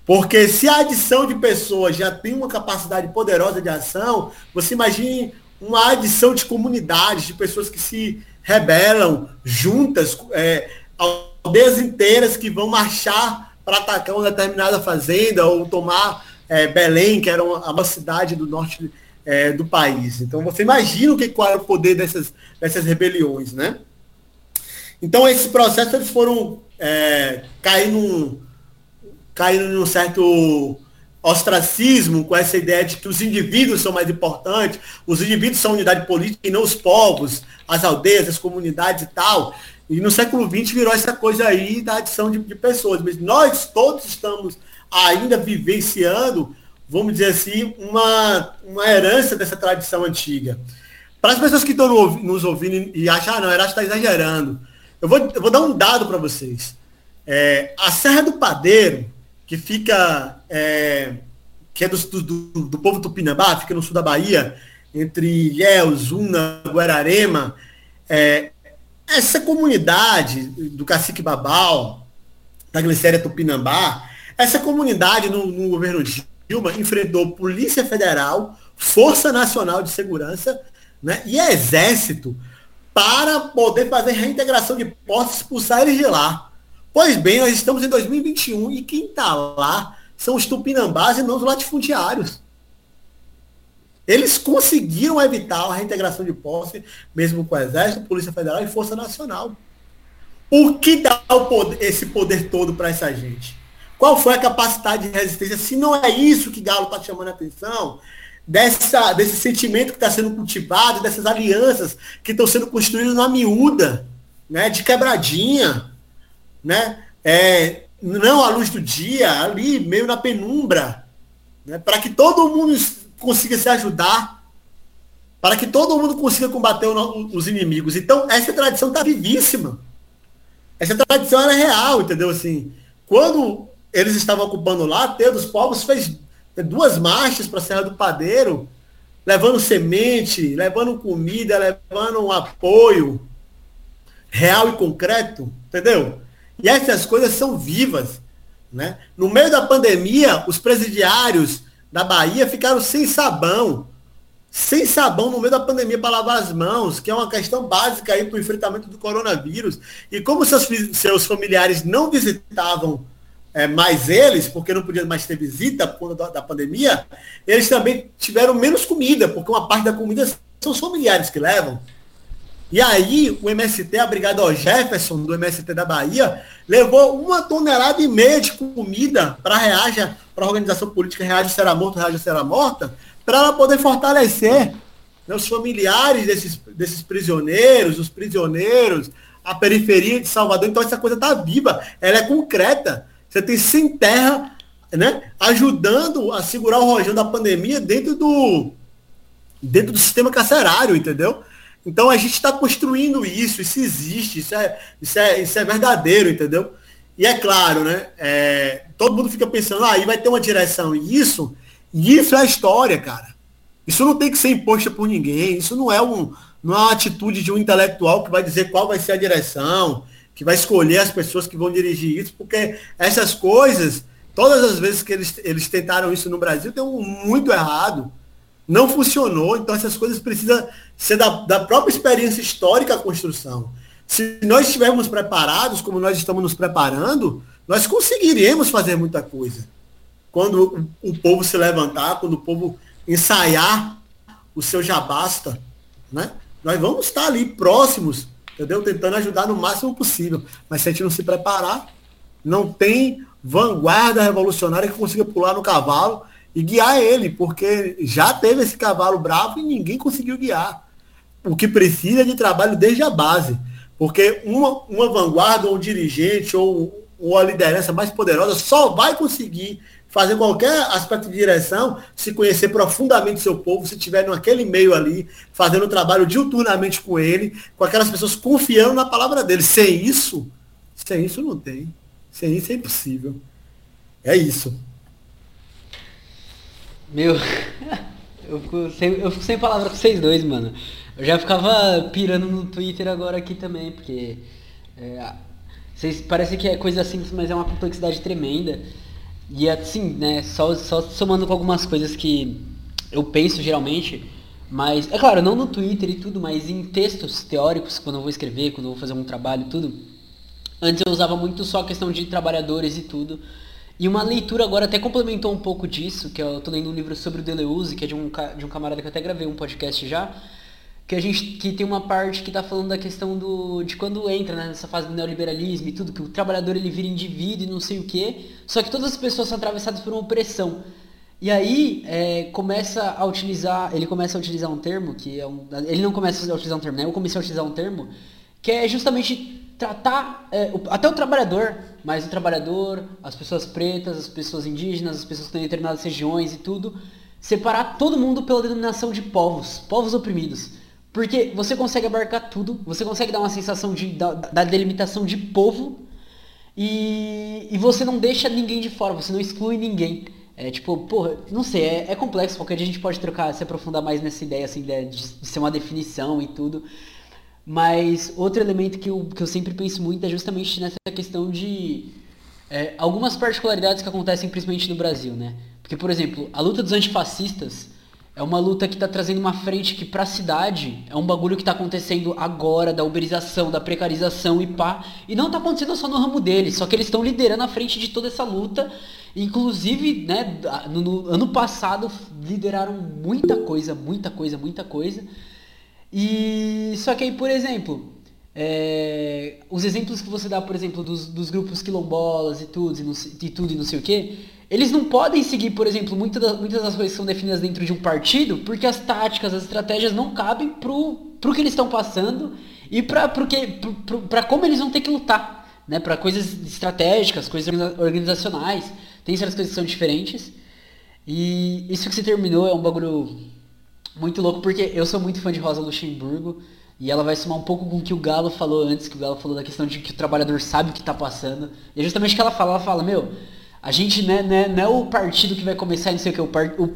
Porque se a adição de pessoas já tem uma capacidade poderosa de ação, você imagine uma adição de comunidades, de pessoas que se rebelam juntas, é, aldeias inteiras que vão marchar para atacar uma determinada fazenda ou tomar é, Belém, que era uma, uma cidade do norte é, do país. Então você imagina o que, qual é o poder dessas, dessas rebeliões, né? Então, esses processos eles foram é, caindo, caindo num certo ostracismo com essa ideia de que os indivíduos são mais importantes, os indivíduos são unidade política e não os povos, as aldeias, as comunidades e tal. E no século XX virou essa coisa aí da adição de, de pessoas. Mas nós todos estamos ainda vivenciando, vamos dizer assim, uma, uma herança dessa tradição antiga. Para as pessoas que estão nos ouvindo e acham, ah, não, Erasto está exagerando. Eu vou, eu vou dar um dado para vocês. É, a Serra do Padeiro, que fica, é, que é do, do, do, povo tupinambá, fica no sul da Bahia, entre Ilhéus, Una, Guararema, é, essa comunidade do Cacique Babal, da Glicéria Tupinambá, essa comunidade no, no governo Dilma enfrentou Polícia Federal, Força Nacional de Segurança né, e Exército para poder fazer reintegração de postos e expulsar eles de lá. Pois bem, nós estamos em 2021 e quem está lá são os tupinambás e não os latifundiários. Eles conseguiram evitar a reintegração de posse, mesmo com o Exército, Polícia Federal e Força Nacional. O que dá poder, esse poder todo para essa gente? Qual foi a capacidade de resistência? Se não é isso que Galo está chamando a atenção, dessa, desse sentimento que está sendo cultivado, dessas alianças que estão sendo construídas na miúda, né, de quebradinha, né, é, não à luz do dia, ali meio na penumbra, né, para que todo mundo consiga se ajudar, para que todo mundo consiga combater os inimigos. Então, essa tradição está vivíssima. Essa tradição era real, entendeu? Assim, quando eles estavam ocupando lá, Teu dos Povos fez duas marchas para a Serra do Padeiro, levando semente, levando comida, levando um apoio real e concreto, entendeu? E essas coisas são vivas. Né? No meio da pandemia, os presidiários da Bahia ficaram sem sabão. Sem sabão no meio da pandemia para lavar as mãos, que é uma questão básica aí para o enfrentamento do coronavírus. E como seus, seus familiares não visitavam é, mais eles, porque não podia mais ter visita por conta da, da, pandemia, eles também tiveram menos comida, porque uma parte da comida são os familiares que levam. E aí o MST, a Brigada Jefferson, do MST da Bahia, levou uma tonelada e meia de comida para Reaja, para a organização política Reaja Será Morto, Reaja Será Morta, para ela poder fortalecer né, os familiares desses, desses prisioneiros, os prisioneiros, a periferia de Salvador. Então essa coisa está viva, ela é concreta. Você tem sem terra, né, ajudando a segurar o rojão da pandemia dentro do dentro do sistema carcerário, entendeu? Então a gente está construindo isso, isso existe, isso é, isso, é, isso é verdadeiro, entendeu? E é claro, né? É, todo mundo fica pensando, ah, aí vai ter uma direção. E isso, isso é a história, cara. Isso não tem que ser imposto por ninguém. Isso não é, um, não é uma atitude de um intelectual que vai dizer qual vai ser a direção que vai escolher as pessoas que vão dirigir isso, porque essas coisas, todas as vezes que eles, eles tentaram isso no Brasil, deu muito errado. Não funcionou, então essas coisas precisam ser da, da própria experiência histórica a construção. Se nós estivermos preparados, como nós estamos nos preparando, nós conseguiremos fazer muita coisa. Quando o, o povo se levantar, quando o povo ensaiar o seu já basta, né? Nós vamos estar ali próximos entendeu? Tentando ajudar no máximo possível. Mas se a gente não se preparar, não tem vanguarda revolucionária que consiga pular no cavalo e guiar ele, porque já teve esse cavalo bravo e ninguém conseguiu guiar. O que precisa é de trabalho desde a base. Porque uma, uma vanguarda, ou um dirigente, ou, ou a liderança mais poderosa só vai conseguir fazer qualquer aspecto de direção, se conhecer profundamente seu povo, se estiver naquele meio ali, fazendo um trabalho diuturnamente com ele, com aquelas pessoas confiando na palavra dele. Sem isso, sem isso não tem. Sem isso é impossível. É isso. Meu, eu fico sem, eu fico sem palavras com vocês dois, mano. Eu já ficava pirando no Twitter agora aqui também, porque é, vocês, parece que é coisa simples, mas é uma complexidade tremenda. E assim, né, só, só somando com algumas coisas que eu penso geralmente, mas, é claro, não no Twitter e tudo, mas em textos teóricos, quando eu vou escrever, quando eu vou fazer um trabalho e tudo. Antes eu usava muito só a questão de trabalhadores e tudo. E uma leitura agora até complementou um pouco disso, que eu tô lendo um livro sobre o Deleuze, que é de um, de um camarada que eu até gravei um podcast já, que a gente que tem uma parte que está falando da questão do de quando entra né, nessa fase do neoliberalismo e tudo que o trabalhador ele vira indivíduo e não sei o quê só que todas as pessoas são atravessadas por uma opressão. E aí é, começa a utilizar ele começa a utilizar um termo que é um ele não começa a utilizar um termo né? Eu comecei a utilizar um termo que é justamente tratar é, o, até o trabalhador mas o trabalhador as pessoas pretas as pessoas indígenas as pessoas que estão em determinadas regiões e tudo separar todo mundo pela denominação de povos povos oprimidos porque você consegue abarcar tudo, você consegue dar uma sensação de, da, da delimitação de povo e, e você não deixa ninguém de fora, você não exclui ninguém. É tipo, porra, não sei, é, é complexo, qualquer dia a gente pode trocar, se aprofundar mais nessa ideia assim de, de ser uma definição e tudo. Mas outro elemento que eu, que eu sempre penso muito é justamente nessa questão de é, algumas particularidades que acontecem principalmente no Brasil, né? Porque, por exemplo, a luta dos antifascistas é uma luta que está trazendo uma frente que para a cidade é um bagulho que está acontecendo agora, da uberização, da precarização e pá. E não está acontecendo só no ramo deles, só que eles estão liderando a frente de toda essa luta. Inclusive, né, no, no, ano passado lideraram muita coisa, muita coisa, muita coisa. E só que aí, por exemplo, é, os exemplos que você dá, por exemplo, dos, dos grupos quilombolas e tudo, e, não, e tudo e não sei o que, eles não podem seguir, por exemplo, muitas das, muitas das coisas que são definidas dentro de um partido, porque as táticas, as estratégias não cabem pro, pro que eles estão passando e para como eles vão ter que lutar, né? Para coisas estratégicas, coisas organizacionais, tem certas coisas que são diferentes. E isso que se terminou é um bagulho muito louco, porque eu sou muito fã de Rosa Luxemburgo. E ela vai somar um pouco com o que o Galo falou antes, que o Galo falou da questão de que o trabalhador sabe o que está passando. E é justamente o que ela fala, ela fala, meu, a gente não é, não é, o partido que vai começar, não sei o que, o,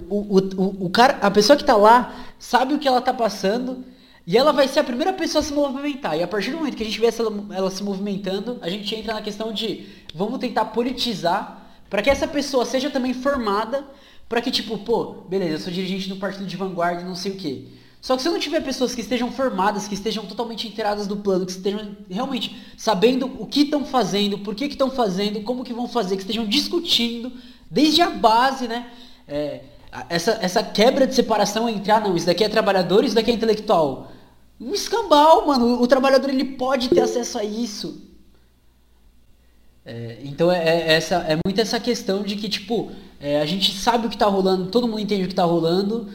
o, o, o, cara, a pessoa que está lá sabe o que ela está passando e ela vai ser a primeira pessoa a se movimentar. E a partir do momento que a gente vê ela, ela se movimentando, a gente entra na questão de vamos tentar politizar para que essa pessoa seja também formada para que tipo, pô, beleza, eu sou dirigente do partido de vanguarda não sei o que. Só que se eu não tiver pessoas que estejam formadas, que estejam totalmente inteiradas do plano, que estejam realmente sabendo o que estão fazendo, por que estão fazendo, como que vão fazer, que estejam discutindo desde a base, né? É, essa, essa quebra de separação entre, ah não, isso daqui é trabalhador, isso daqui é intelectual. Um escambau, mano. O trabalhador ele pode ter acesso a isso. É, então é, é, essa, é muito essa questão de que, tipo, é, a gente sabe o que está rolando, todo mundo entende o que está rolando,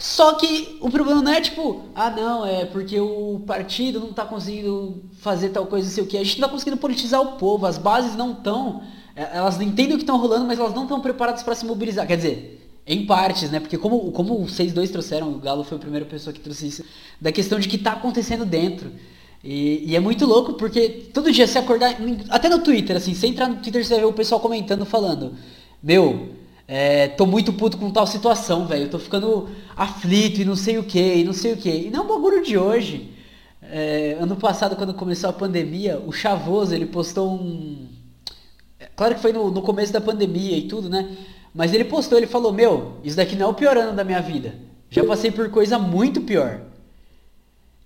só que o problema não é tipo, ah não, é porque o partido não está conseguindo fazer tal coisa, não sei o que. A gente não está conseguindo politizar o povo, as bases não estão. É, elas entendem o que estão rolando, mas elas não estão preparadas para se mobilizar. Quer dizer, em partes, né? Porque como, como vocês dois trouxeram, o Galo foi a primeira pessoa que trouxe isso, da questão de que está acontecendo dentro. E, e, é muito louco porque todo dia se acordar, até no Twitter, assim, você entrar no Twitter você vai ver o pessoal comentando, falando, meu, é, tô muito puto com tal situação, velho. Tô ficando aflito e não sei o que, e não sei o que. E não é um bagulho de hoje. É, ano passado, quando começou a pandemia, o Chavoso, ele postou um... É, claro que foi no, no começo da pandemia e tudo, né? Mas ele postou, ele falou, meu, isso daqui não é o pior ano da minha vida. Já passei por coisa muito pior.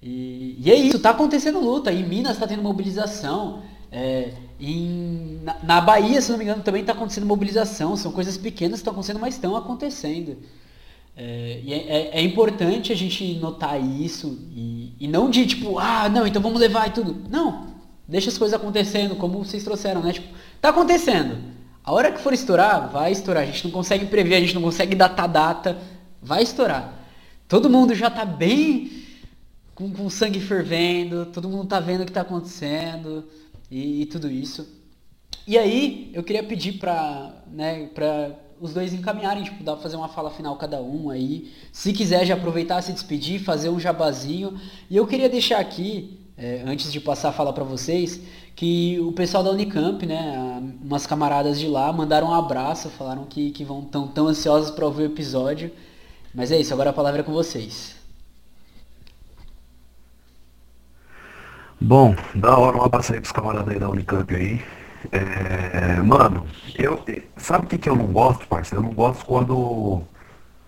E, e é isso, tá acontecendo luta. Em Minas tá tendo mobilização. É, em, na, na, Bahia, se não me engano, também está acontecendo mobilização. São coisas pequenas que estão acontecendo, mas estão acontecendo. É, e é, é, é, importante a gente notar isso e, e, não de tipo, ah, não, então vamos levar e tudo. Não, deixa as coisas acontecendo, como vocês trouxeram, né? Tipo, tá acontecendo. A hora que for estourar, vai estourar. A gente não consegue prever, a gente não consegue datar data, vai estourar. Todo mundo já tá bem com, com sangue fervendo, todo mundo tá vendo o que tá acontecendo e, e tudo isso. E aí, eu queria pedir para né, os dois encaminharem, tipo, dá pra fazer uma fala final cada um aí. Se quiser já aproveitar, se despedir, fazer um jabazinho. E eu queria deixar aqui, é, antes de passar a fala para vocês, que o pessoal da Unicamp, né, umas camaradas de lá, mandaram um abraço, falaram que, que vão tão, tão ansiosos para ouvir o episódio. Mas é isso, agora a palavra é com vocês. Bom, da hora um abraço aí pros camaradas aí da Unicamp aí. É, mano, eu, sabe o que, que eu não gosto, parceiro? Eu não gosto quando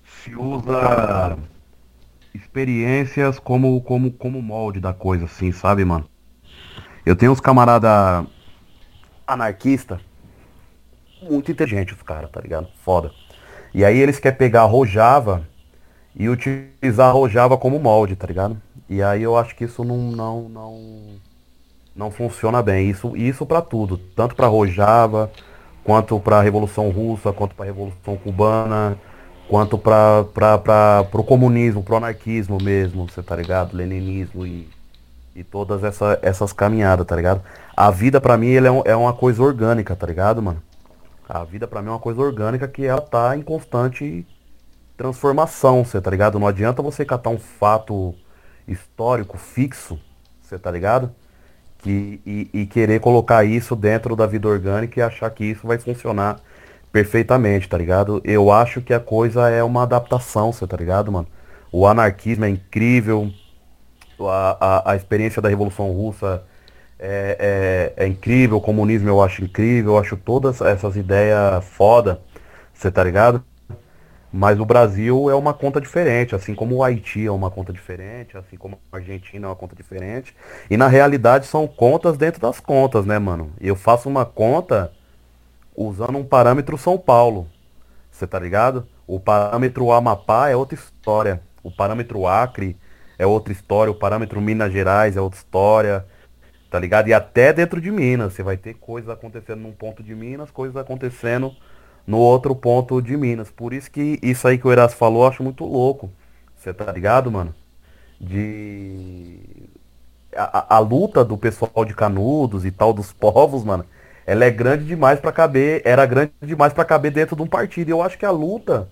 se usa experiências como, como, como molde da coisa, assim, sabe, mano? Eu tenho uns camarada anarquista, muito inteligente os caras, tá ligado? Foda. E aí eles querem pegar a Rojava e utilizar a Rojava como molde, tá ligado? E aí eu acho que isso não não não, não funciona bem. Isso isso para tudo, tanto para Rojava, quanto para a Revolução Russa, quanto para a Revolução Cubana, quanto para o comunismo, pro anarquismo mesmo, você tá ligado? Leninismo e, e todas essa, essas caminhadas, tá ligado? A vida para mim é, um, é uma coisa orgânica, tá ligado, mano? A vida para mim é uma coisa orgânica que ela tá em constante transformação, você tá ligado? Não adianta você catar um fato histórico fixo, você tá ligado? Que, e, e, querer colocar isso dentro da vida orgânica e achar que isso vai funcionar perfeitamente, tá ligado? Eu acho que a coisa é uma adaptação, você tá ligado, mano? O anarquismo é incrível, a, a, a experiência da Revolução Russa é, é, é, incrível, o comunismo eu acho incrível, eu acho todas essas ideias foda, você tá ligado? Mas o Brasil é uma conta diferente, assim como o Haiti é uma conta diferente, assim como a Argentina é uma conta diferente. E na realidade são contas dentro das contas, né, mano? Eu faço uma conta usando um parâmetro São Paulo. Você tá ligado? O parâmetro Amapá é outra história. O parâmetro Acre é outra história. O parâmetro Minas Gerais é outra história. Tá ligado? E até dentro de Minas. Você vai ter coisas acontecendo num ponto de Minas, coisas acontecendo no outro ponto de Minas. Por isso que isso aí que o Erasmo falou, eu acho muito louco. Você tá ligado, mano? De. A, a, a, luta do pessoal de Canudos e tal, dos povos, mano, ela é grande demais para caber, era grande demais para caber dentro de um partido. E eu acho que a luta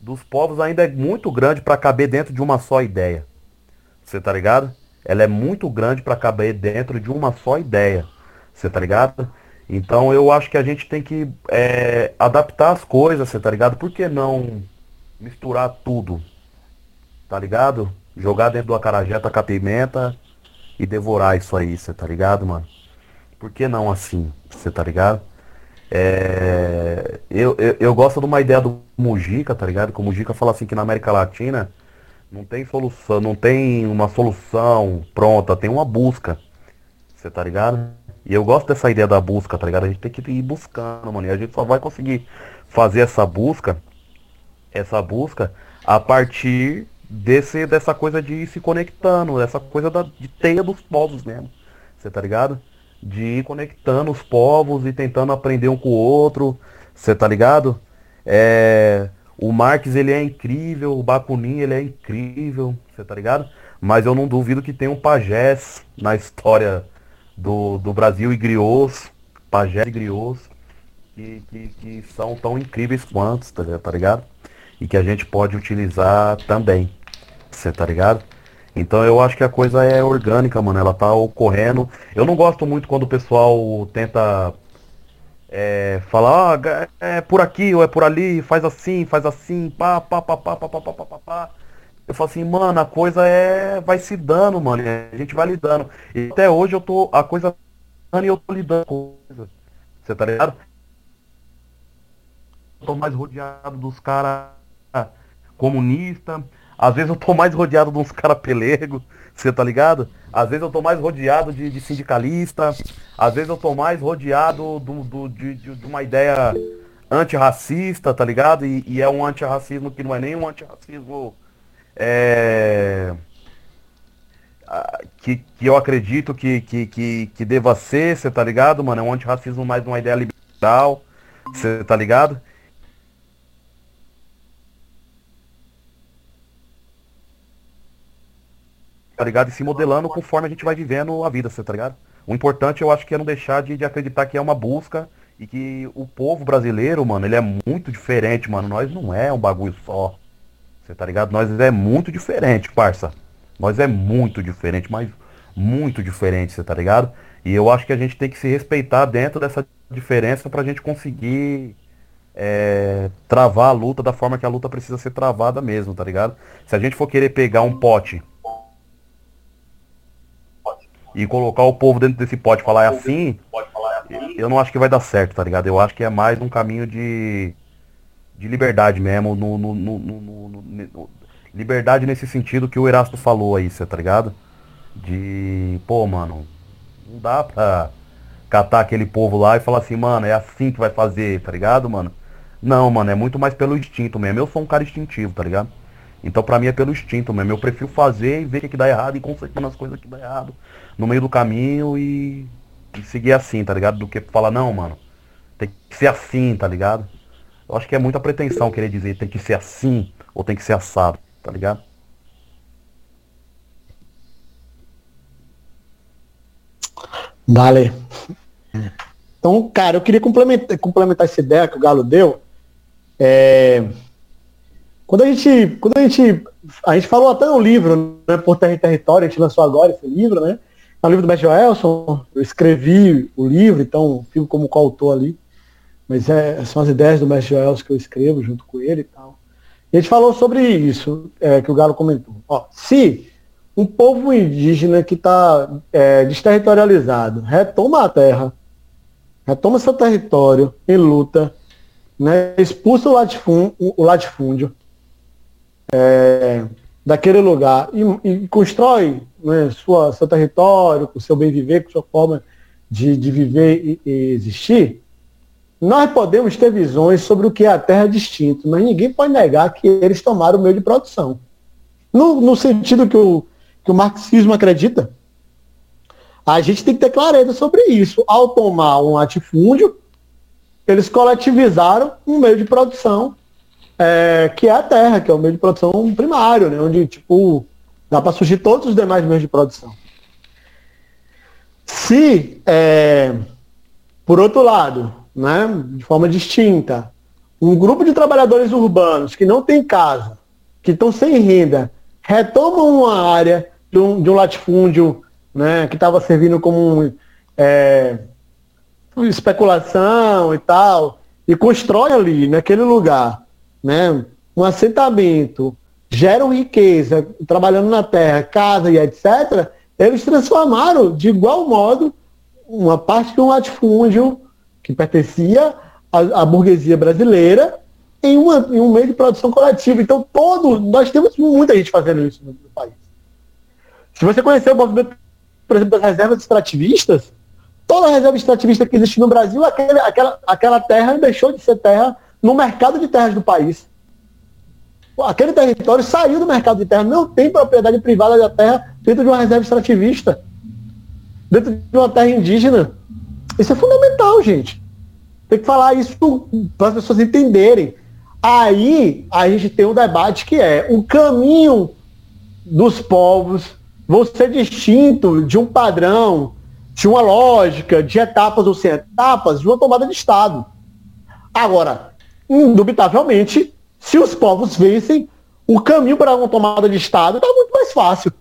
dos povos ainda é muito grande para caber dentro de uma só ideia. Você tá ligado? Ela é muito grande para caber dentro de uma só ideia. Você tá ligado? Então eu acho que a gente tem que é, adaptar as coisas, você tá ligado? Por que não misturar tudo? Tá ligado? Jogar dentro do acarajé, tacar pimenta e devorar isso aí, você tá ligado, mano? Por que não assim? Você tá ligado? É, eu, eu, eu, gosto de uma ideia do Mujica, tá ligado? Que o Mujica fala assim que na América Latina não tem solução, não tem uma solução pronta, tem uma busca. Você tá ligado? E eu gosto dessa ideia da busca, tá ligado? A gente tem que ir buscando, mano. E a gente só vai conseguir fazer essa busca, essa busca, a partir desse, dessa coisa de ir se conectando, dessa coisa da, de teia dos povos mesmo. Você tá ligado? De ir conectando os povos e tentando aprender um com o outro. Você tá ligado? É, o Marx ele é incrível, o Bakunin ele é incrível, você tá ligado? Mas eu não duvido que tem um pajés na história do, do Brasil e griots, pajé e griots, que, que, que, são tão incríveis quanto, tá, tá ligado? E que a gente pode utilizar também. Você tá ligado? Então eu acho que a coisa é orgânica, mano. Ela tá ocorrendo. Eu não gosto muito quando o pessoal tenta é, falar, ah, é por aqui ou é por ali, faz assim, faz assim, pá, pá, pá, pá, pá, pá, pá, pá, pá. Eu falo assim, mano, a coisa é. vai se dando, mano. A gente vai lidando. E até hoje eu tô. A coisa e eu tô lidando com coisa. Você tá ligado? Eu tô mais rodeado dos caras comunistas. Às vezes eu tô mais rodeado de uns caras pelego. Você tá ligado? Às vezes eu tô mais rodeado de, de sindicalista. Às vezes eu tô mais rodeado do, do de, de, uma ideia antirracista, tá ligado? E, e é um antirracismo que não é nem um antirracismo é, que, que eu acredito que, que, que, que deva ser, você tá ligado, mano? É um antirracismo mais uma ideia liberal, você tá ligado? Tá ligado? E se modelando conforme a gente vai vivendo a vida, você tá ligado? O importante eu acho que é não deixar de, de acreditar que é uma busca e que o povo brasileiro, mano, ele é muito diferente, mano. Nós não é um bagulho só. Você tá ligado? Nós é muito diferente, parça. Nós é muito diferente, mas muito diferente, você tá ligado? E eu acho que a gente tem que se respeitar dentro dessa diferença pra gente conseguir é, travar a luta da forma que a luta precisa ser travada mesmo, tá ligado? Se a gente for querer pegar um pote e colocar o povo dentro desse pote falar é assim, eu não acho que vai dar certo, tá ligado? Eu acho que é mais um caminho de de liberdade mesmo, no, no, no, liberdade nesse sentido que o Erasto falou aí, você tá ligado? De, pô, mano, não dá pra catar aquele povo lá e falar assim, mano, é assim que vai fazer, tá ligado, mano? Não, mano, é muito mais pelo instinto mesmo. Eu sou um cara instintivo, tá ligado? Então pra mim é pelo instinto mesmo. Eu prefiro fazer e ver o que, que dá errado e consertando as coisas que dá errado no meio do caminho e, e seguir assim, tá ligado? Do que falar, não, mano, tem que ser assim, tá ligado? Eu acho que é muita pretensão querer dizer tem que ser assim ou tem que ser assado, tá ligado? Vale. Então, cara, eu queria complementar, complementar essa ideia que o Galo deu. É, quando a gente, quando a gente, a gente falou até no livro, né, por Terra e Território, a gente lançou agora esse livro, né? É livro do Mestre Joelson, eu escrevi o livro, então fico como coautor ali. Mas é, são as ideias do Mestre Joel que eu escrevo junto com ele e tal. E a gente falou sobre isso, é, que o Galo comentou. Ó, se um povo indígena que está é, desterritorializado retoma a terra, retoma seu território em luta, né, expulsa o latifúndio, o latifúndio é, daquele lugar e, e constrói né, sua, seu território, com seu bem viver, com sua forma de, de viver e, e, existir, nós podemos ter visões sobre o que é a terra distinto, mas ninguém pode negar que eles tomaram o meio de produção. No, no sentido que o, que o marxismo acredita, a gente tem que ter clareza sobre isso. Ao tomar um latifúndio, eles coletivizaram um meio de produção é, que é a terra, que é o meio de produção primário, né? onde tipo, dá para surgir todos os demais meios de produção. Se, é, por outro lado, né, de forma distinta, um grupo de trabalhadores urbanos que não tem casa, que estão sem renda, retomam uma área de um, de um latifúndio né, que estava servindo como é, especulação e tal, e constrói ali, naquele lugar, né, um assentamento, geram riqueza, trabalhando na terra, casa e etc., eles transformaram de igual modo uma parte de um latifúndio que pertencia à, à burguesia brasileira em, uma, em, um meio de produção coletiva. Então, todo, nós temos muita gente fazendo isso no, no país. Se você conhecer o movimento, por exemplo, das reservas extrativistas, toda reserva extrativista que existe no Brasil, aquele, aquela, aquela terra deixou de ser terra no mercado de terras do país. Aquele território saiu do mercado de terra, não tem propriedade privada da terra dentro de uma reserva extrativista, dentro de uma terra indígena. Isso é fundamental, gente. Tem que falar isso para as pessoas entenderem. Aí a gente tem um debate que é o caminho dos povos vão ser distinto de um padrão, de uma lógica, de etapas ou sem etapas, de uma tomada de Estado. Agora, indubitavelmente, se os povos vencem, o caminho para uma tomada de Estado está muito mais fácil.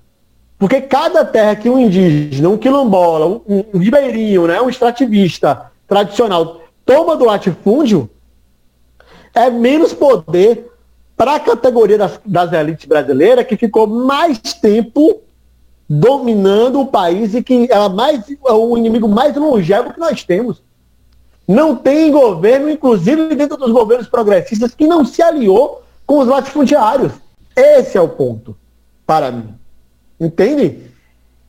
Porque cada terra que um indígena, um quilombola, um, um ribeirinho, né, um extrativista tradicional toma do latifúndio, é menos poder para a categoria das, das elites brasileiras que ficou mais tempo dominando o país e que é, mais, é o inimigo mais longevo que nós temos. Não tem governo, inclusive dentro dos governos progressistas, que não se aliou com os latifundiários. Esse é o ponto, para mim. Entende?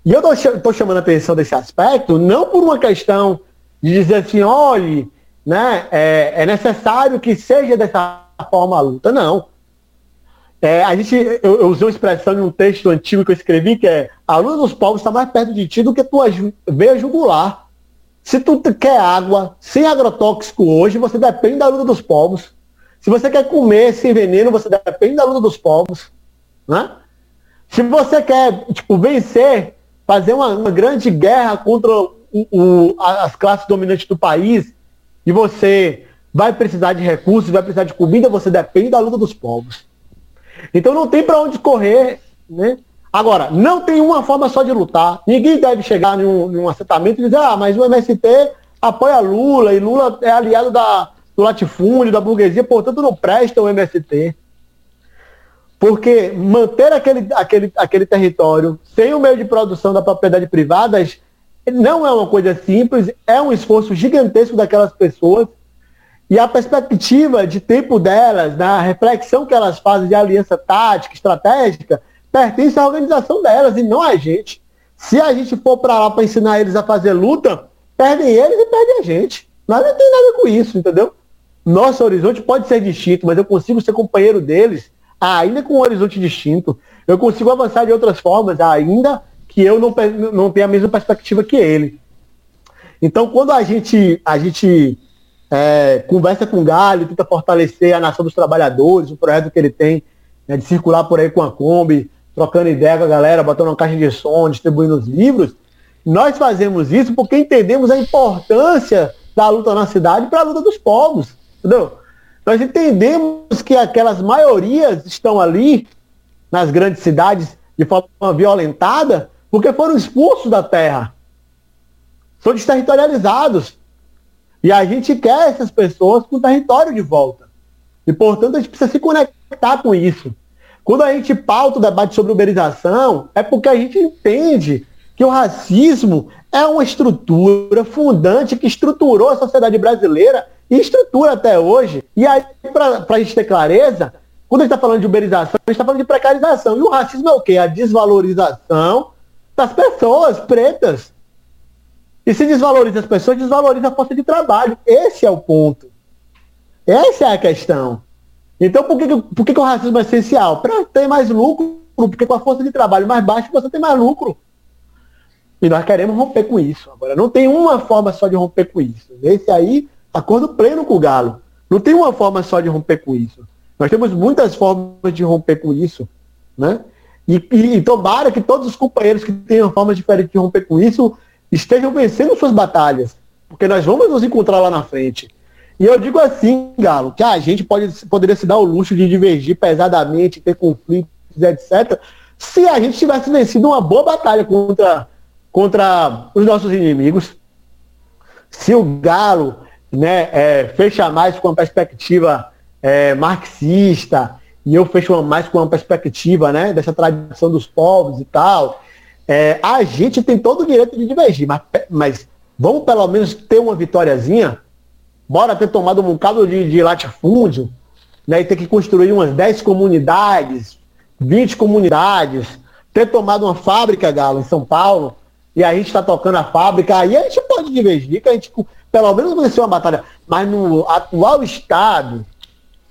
E eu estou chamando a atenção desse aspecto, não por uma questão de dizer assim, olhe, né, é, é necessário que seja dessa forma a luta. Não. É, a gente, eu, eu, usei uma expressão em um texto antigo que eu escrevi, que é a luta dos povos está mais perto de ti do que tu veio jugular. Se tu quer água sem agrotóxico hoje, você depende da luta dos povos. Se você quer comer sem veneno, você depende da luta dos povos. Né? Se você quer tipo, vencer, fazer uma, uma grande guerra contra o, o, as classes dominantes do país, e você vai precisar de recursos, vai precisar de comida, você depende da luta dos povos. Então não tem para onde correr, né? Agora, não tem uma forma só de lutar. Ninguém deve chegar num, num assentamento e dizer, ah, mas o MST apoia Lula e Lula é aliado da, do latifúndio, da burguesia, portanto não presta o MST. Porque manter aquele, aquele, aquele território sem o meio de produção da propriedade privada não é uma coisa simples, é um esforço gigantesco daquelas pessoas e a perspectiva de tempo delas, na reflexão que elas fazem de aliança tática, estratégica, pertence à organização delas e não a gente. Se a gente for para lá para ensinar eles a fazer luta, perdem eles e perdem a gente. Nós não tem nada com isso, entendeu? Nosso horizonte pode ser distinto, mas eu consigo ser companheiro deles, ainda com um horizonte distinto. Eu consigo avançar de outras formas, ainda que eu não, não tenha a mesma perspectiva que ele. Então, quando a gente, a gente é, conversa com o Galho, tenta fortalecer a nação dos trabalhadores, o projeto que ele tem né, de circular por aí com a Kombi, trocando ideia com a galera, botando uma caixa de som, distribuindo os livros. Nós fazemos isso porque entendemos a importância da luta na cidade para a luta dos povos, entendeu? Nós entendemos que aquelas maiorias estão ali nas grandes cidades de forma violentada porque foram expulsos da terra. São desterritorializados. E a gente quer essas pessoas com o território de volta. E, portanto, a gente precisa se conectar com isso. Quando a gente pauta o debate sobre uberização, é porque a gente entende que o racismo é uma estrutura fundante que estruturou a sociedade brasileira e estrutura até hoje. E aí, para a gente ter clareza, quando a gente está falando de uberização, a gente está falando de precarização. E o racismo é o quê? A desvalorização das pessoas pretas. E se desvaloriza as pessoas, desvaloriza a força de trabalho. Esse é o ponto. Essa é a questão. Então, por que, por que, que o racismo é essencial? Para ter mais lucro, porque com a força de trabalho mais baixa, você tem mais lucro. E nós queremos romper com isso. Agora, não tem uma forma só de romper com isso. Esse aí, acordo pleno com o Galo. Não tem uma forma só de romper com isso. Nós temos muitas formas de romper com isso. Né? E, e, e tomara que todos os companheiros que tenham formas diferentes de romper com isso estejam vencendo suas batalhas. Porque nós vamos nos encontrar lá na frente. E eu digo assim, Galo, que a gente pode, poderia se dar o luxo de divergir pesadamente, ter conflitos, etc., se a gente tivesse vencido uma boa batalha contra, contra os nossos inimigos. Se o Galo né, é, fecha mais com uma perspectiva é, marxista, e eu fecho mais com uma perspectiva né, dessa tradição dos povos e tal, é, a gente tem todo o direito de divergir, mas, mas vamos pelo menos ter uma vitóriazinha bora ter tomado um bocado de, de latifúndio, né, e ter que construir umas 10 comunidades, 20 comunidades, ter tomado uma fábrica, Galo, em São Paulo, e a gente está tocando a fábrica, aí a gente pode divergir, que a gente pelo menos venceu uma batalha. Mas no atual estado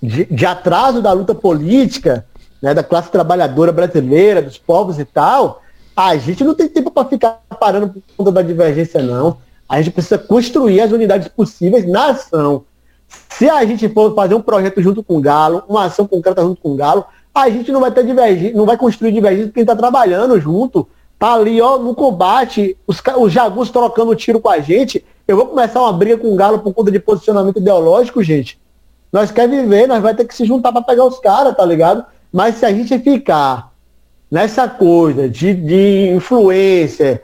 de, de atraso da luta política, né, da classe trabalhadora brasileira, dos povos e tal, a gente não tem tempo para ficar parando por conta da divergência, não. A gente precisa construir as unidades possíveis na ação. Se a gente for fazer um projeto junto com o Galo, uma ação concreta junto com o Galo, a gente não vai ter divergência, não vai construir divergência porque está trabalhando junto, tá ali, ó, no combate, os, os jagunços trocando tiro com a gente. Eu vou começar uma briga com o Galo por conta de posicionamento ideológico, gente. Nós quer viver, nós vai ter que se juntar para pegar os caras, tá ligado? Mas se a gente ficar nessa coisa de, de influência,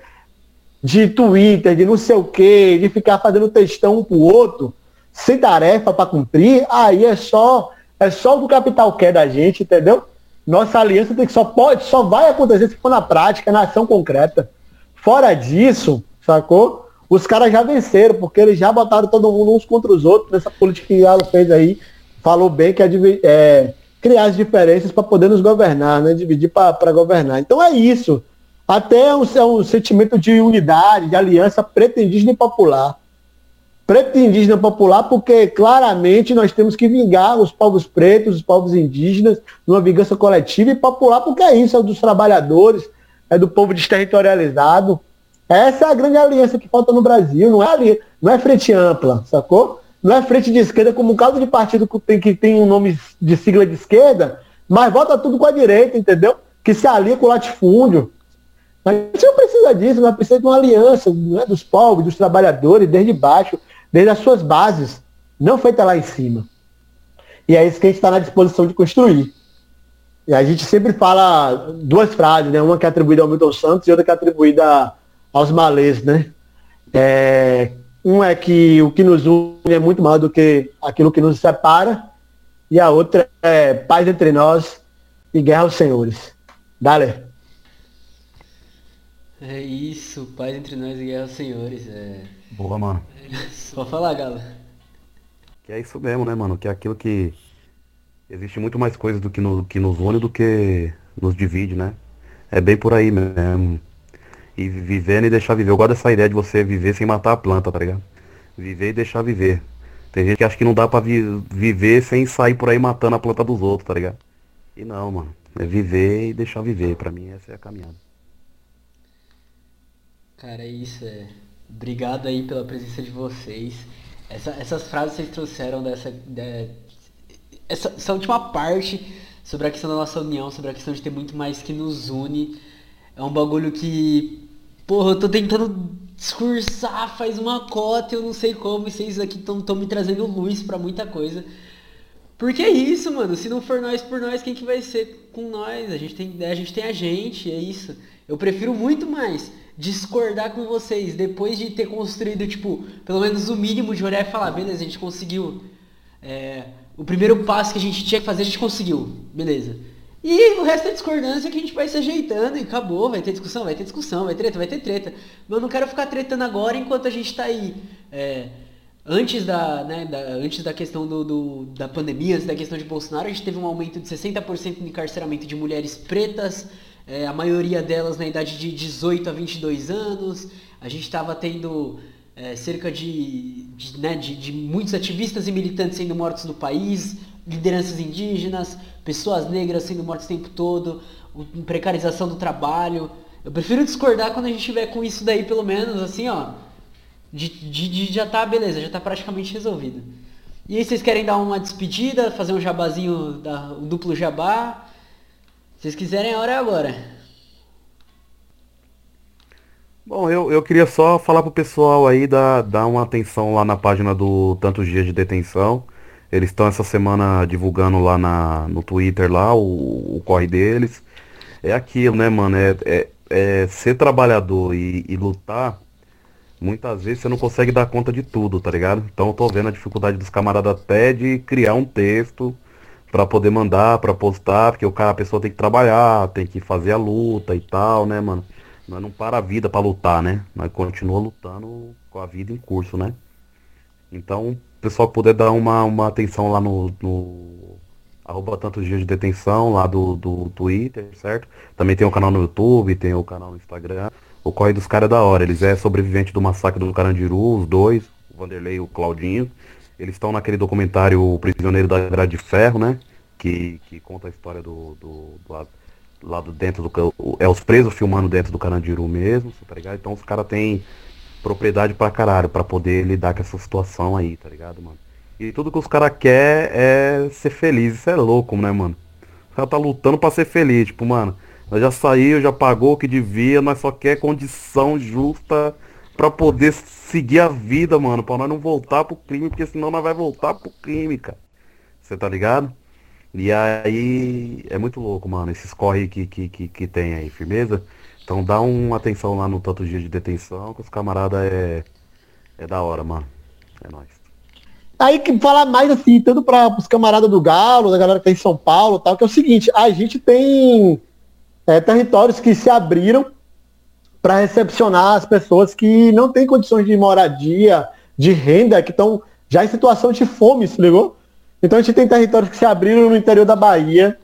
de Twitter, de não sei o quê, de ficar fazendo textão um pro outro, sem tarefa para cumprir, aí é só é só o que o capital quer da gente, entendeu? Nossa aliança tem que só pode, só vai acontecer se for na prática, na ação concreta. Fora disso, sacou? Os caras já venceram, porque eles já botaram todo mundo uns contra os outros nessa política que Galo fez aí. Falou bem que é, é criar as diferenças para poder nos governar, né? Dividir para governar. Então é isso. Até um, é um sentimento de unidade, de aliança preto indígena e popular. Preto indígena popular porque claramente nós temos que vingar os povos pretos, os povos indígenas, numa vingança coletiva e popular porque é isso, é dos trabalhadores, é do povo desterritorializado. Essa é a grande aliança que falta no Brasil, não é ali, não é frente ampla, sacou? Não é frente de esquerda como um caso de partido que tem, que tem um nome de sigla de esquerda, mas vota tudo com a direita, entendeu? Que se alia com o latifúndio, a gente não precisa disso, nós precisamos de uma aliança né, dos povos, dos trabalhadores, desde baixo, desde as suas bases, não feita lá em cima. E é isso que a gente está na disposição de construir. E a gente sempre fala duas frases, né? Uma que é atribuída ao Milton Santos e outra que é atribuída aos malês, né? É, um é que o que nos une é muito maior do que aquilo que nos separa. E a outra é paz entre nós e guerra aos senhores. Dale. É isso, paz entre nós e guerra aos senhores. É... Boa, mano. Só falar, galo. Que é isso mesmo, né, mano? Que é aquilo que. Existe muito mais coisa do que, no, que nos une do que nos divide, né? É bem por aí mesmo. E vivendo e deixar viver. Eu gosto dessa ideia de você viver sem matar a planta, tá ligado? Viver e deixar viver. Tem gente que acha que não dá pra vi viver sem sair por aí matando a planta dos outros, tá ligado? E não, mano. É viver e deixar viver. Pra mim essa é a caminhada. Cara, é isso. É... Obrigado aí pela presença de vocês. Essa, essas frases que vocês trouxeram dessa, de, essa, essa última parte sobre a questão da nossa união, sobre a questão de ter muito mais que nos une. É um bagulho que, porra, eu tô tentando discursar faz uma cota, eu não sei como, e vocês aqui estão me trazendo luz para muita coisa. Porque é isso, mano. Se não for nós por nós, quem que vai ser com nós? A gente tem, a gente tem a gente, é isso. Eu prefiro muito mais discordar com vocês depois de ter construído, tipo, pelo menos o mínimo de olhar e falar, beleza, a gente conseguiu. É, o primeiro passo que a gente tinha que fazer, a gente conseguiu. Beleza. E o resto é discordância que a gente vai se ajeitando e acabou, vai ter discussão, vai ter discussão, vai treta, vai ter treta. Mas eu não quero ficar tretando agora enquanto a gente tá aí. É, antes, da, né, da, antes da questão do, do, da pandemia, antes da questão de Bolsonaro, a gente teve um aumento de 60% no encarceramento de mulheres pretas, é, a maioria delas na idade de 18 a 22 anos. A gente estava tendo é, cerca de, de, né, de, de muitos ativistas e militantes sendo mortos no país, lideranças indígenas, pessoas negras sendo mortas o tempo todo, precarização do trabalho. Eu prefiro discordar quando a gente tiver com isso daí, pelo menos, assim, ó. De, de, de já tá, beleza, já tá praticamente resolvido. E aí vocês querem dar uma despedida, fazer um jabazinho, da, um duplo jabá? Se vocês quiserem, a hora é agora. Bom, eu, eu queria só falar pro pessoal aí dar, dar uma atenção lá na página do Tantos Dias de Detenção. Eles estão essa semana divulgando lá na, no Twitter lá o, o corre deles. É aquilo, né, mano? É, é, é ser trabalhador e, e, lutar, muitas vezes você não consegue dar conta de tudo, tá ligado? Então eu tô vendo a dificuldade dos camaradas até de criar um texto para poder mandar, para postar, porque o cara, a pessoa tem que trabalhar, tem que fazer a luta e tal, né, mano? Nós não para a vida para lutar, né? Nós continua lutando com a vida em curso, né? Então, o pessoal puder dar uma, uma atenção lá no, no arroba tantos dias de detenção lá do, do Twitter, certo? Também tem o canal no YouTube, tem o canal no Instagram. O Corre dos Caras é da hora. Eles é sobrevivente do massacre do Carandiru, os dois, o Vanderlei e o Claudinho. Eles estão naquele documentário O Prisioneiro da Grade de Ferro, né? Que, que conta a história do, do, do lá do dentro do. É os presos filmando dentro do Carandiru mesmo, tá ligado? Então os caras têm propriedade pra caralho pra poder lidar com essa situação aí, tá ligado, mano? E tudo que os caras querem é ser feliz. Isso é louco, né, mano? O cara tá lutando pra ser feliz. Tipo, mano, nós já saiu, já pagou o que devia, nós só quer condição justa pra poder seguir a vida, mano. Pra nós não voltar pro crime, porque senão nós vai voltar pro crime, cara. Você tá ligado? E aí é muito louco, mano, esses corre que, que, que, que tem aí, firmeza? Então dá uma atenção lá no tanto dia de detenção, que os camaradas é, é da hora, mano. É nóis. Aí que falar mais assim, tanto para os camaradas do Galo, da galera que tá em São Paulo tal, que é o seguinte, a gente tem é, territórios que se abriram para recepcionar as pessoas que não têm condições de moradia, de renda, que estão já em situação de fome, se ligou? Então a gente tem territórios que se abriram no interior da Bahia.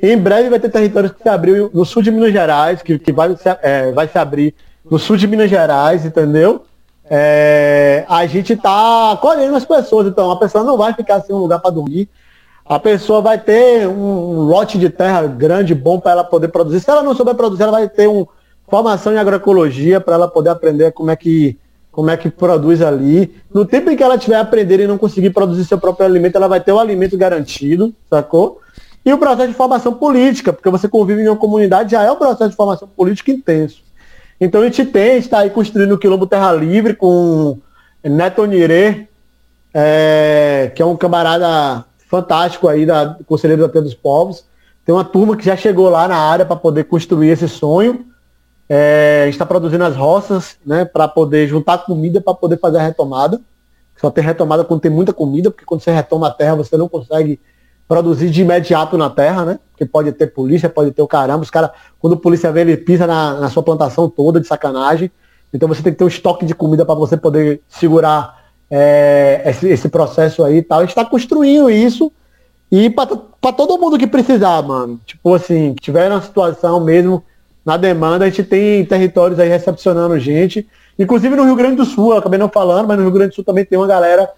Em breve vai ter territórios que se abriram no sul de Minas Gerais, que, que vai, se, é, vai se abrir no sul de Minas Gerais, entendeu? É, a gente está colhendo as pessoas, então a pessoa não vai ficar sem um lugar para dormir. A pessoa vai ter um lote de terra grande, bom para ela poder produzir. Se ela não souber produzir, ela vai ter uma formação em agroecologia para ela poder aprender como é que como é que produz ali. No tempo em que ela estiver aprendendo e não conseguir produzir seu próprio alimento, ela vai ter o alimento garantido, sacou? E o processo de formação política, porque você convive em uma comunidade, já é um processo de formação política intenso. Então a gente tem, está aí construindo o Quilombo Terra Livre com Neto Nirê, é, que é um camarada fantástico aí da Conselheiro da Terra dos Povos. Tem uma turma que já chegou lá na área para poder construir esse sonho. É, a gente está produzindo as roças, né, para poder juntar comida para poder fazer a retomada. Só tem retomada quando tem muita comida, porque quando você retoma a terra, você não consegue produzir de imediato na terra, né? Porque pode ter polícia, pode ter o caramba. Os caras, quando a polícia vem, ele pisa na, na sua plantação toda de sacanagem. Então você tem que ter um estoque de comida para você poder segurar é, esse, esse, processo aí e tal. A gente está construindo isso e para todo mundo que precisar, mano. Tipo assim, que tiver na situação mesmo na demanda, a gente tem territórios aí recepcionando gente. Inclusive no Rio Grande do Sul, eu acabei não falando, mas no Rio Grande do Sul também tem uma galera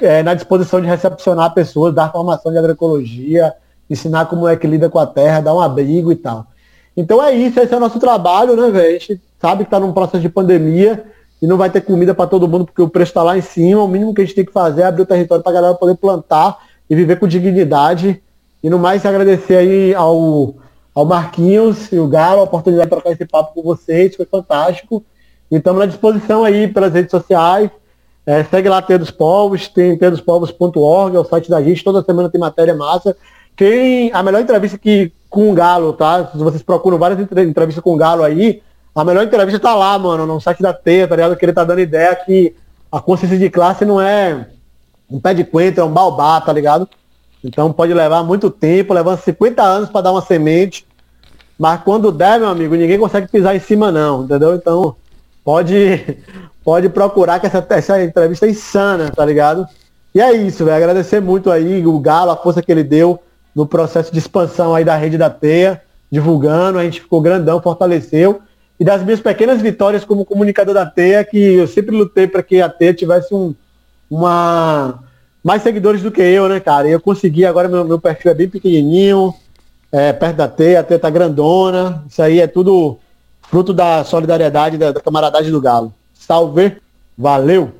é, na disposição de recepcionar pessoas, dar formação de agroecologia, ensinar como é que lida com a terra, dar um abrigo e tal. Então é isso, esse é o nosso trabalho, né, velho? A gente sabe que está num processo de pandemia e não vai ter comida para todo mundo porque o preço está lá em cima. O mínimo que a gente tem que fazer é abrir o território para a galera poder plantar e viver com dignidade. E no mais, agradecer aí ao ao Marquinhos e o Galo a oportunidade de trocar esse papo com vocês, foi fantástico. E estamos à disposição aí pelas redes sociais. É, segue lá Ter dos Povos, tem terdospovos.org, é o site da gente, toda semana tem matéria massa. Quem, a melhor entrevista que com o Galo, tá? Se vocês procuram várias entrevistas com o Galo aí, a melhor entrevista tá lá, mano, no site da Teia, tá ligado? Que ele tá dando ideia que a consciência de classe não é um pé de coentro, é um baobá, tá ligado? Então pode levar muito tempo, levando 50 anos para dar uma semente. Mas quando der, meu amigo, ninguém consegue pisar em cima não, entendeu? Então pode, pode procurar que essa, essa entrevista é insana, tá ligado? E é isso, velho. Agradecer muito aí o Galo, a força que ele deu no processo de expansão aí da rede da Teia, divulgando, a gente ficou grandão, fortaleceu. E das minhas pequenas vitórias como comunicador da Teia, que eu sempre lutei para que a Teia tivesse um, uma mais seguidores do que eu, né, cara? E eu consegui, agora meu, meu perfil é bem pequenininho, é, perto da Teia, a Teia tá grandona. Isso aí é tudo fruto da solidariedade, da, da camaradagem do Galo. Salve, valeu!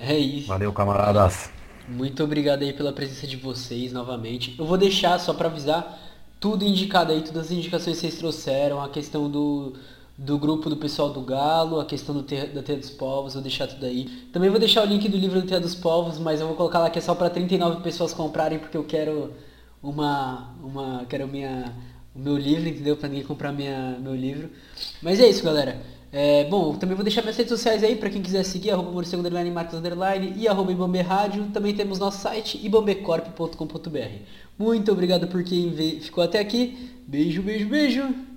É isso. Valeu, camaradas. Muito obrigado aí pela presença de vocês novamente. Eu vou deixar, só para avisar, tudo indicado aí, todas as indicações que vocês trouxeram, a questão do, do grupo do pessoal do Galo, a questão do ter, da Terra dos Povos, vou deixar tudo aí. Também vou deixar o link do livro do Terra dos Povos, mas eu vou colocar lá que é só para 39 pessoas comprarem, porque eu quero uma. uma quero minha, o meu livro, entendeu? Para ninguém comprar minha, meu livro. Mas é isso, galera. É, bom, também vou deixar minhas redes sociais aí para quem quiser seguir, arroba Morcego Underline, Marcos Underline e arroba Ibambe Rádio. Também temos nosso site, ibambecorp.com.br. Muito obrigado por quem ficou até aqui. Beijo, beijo, beijo.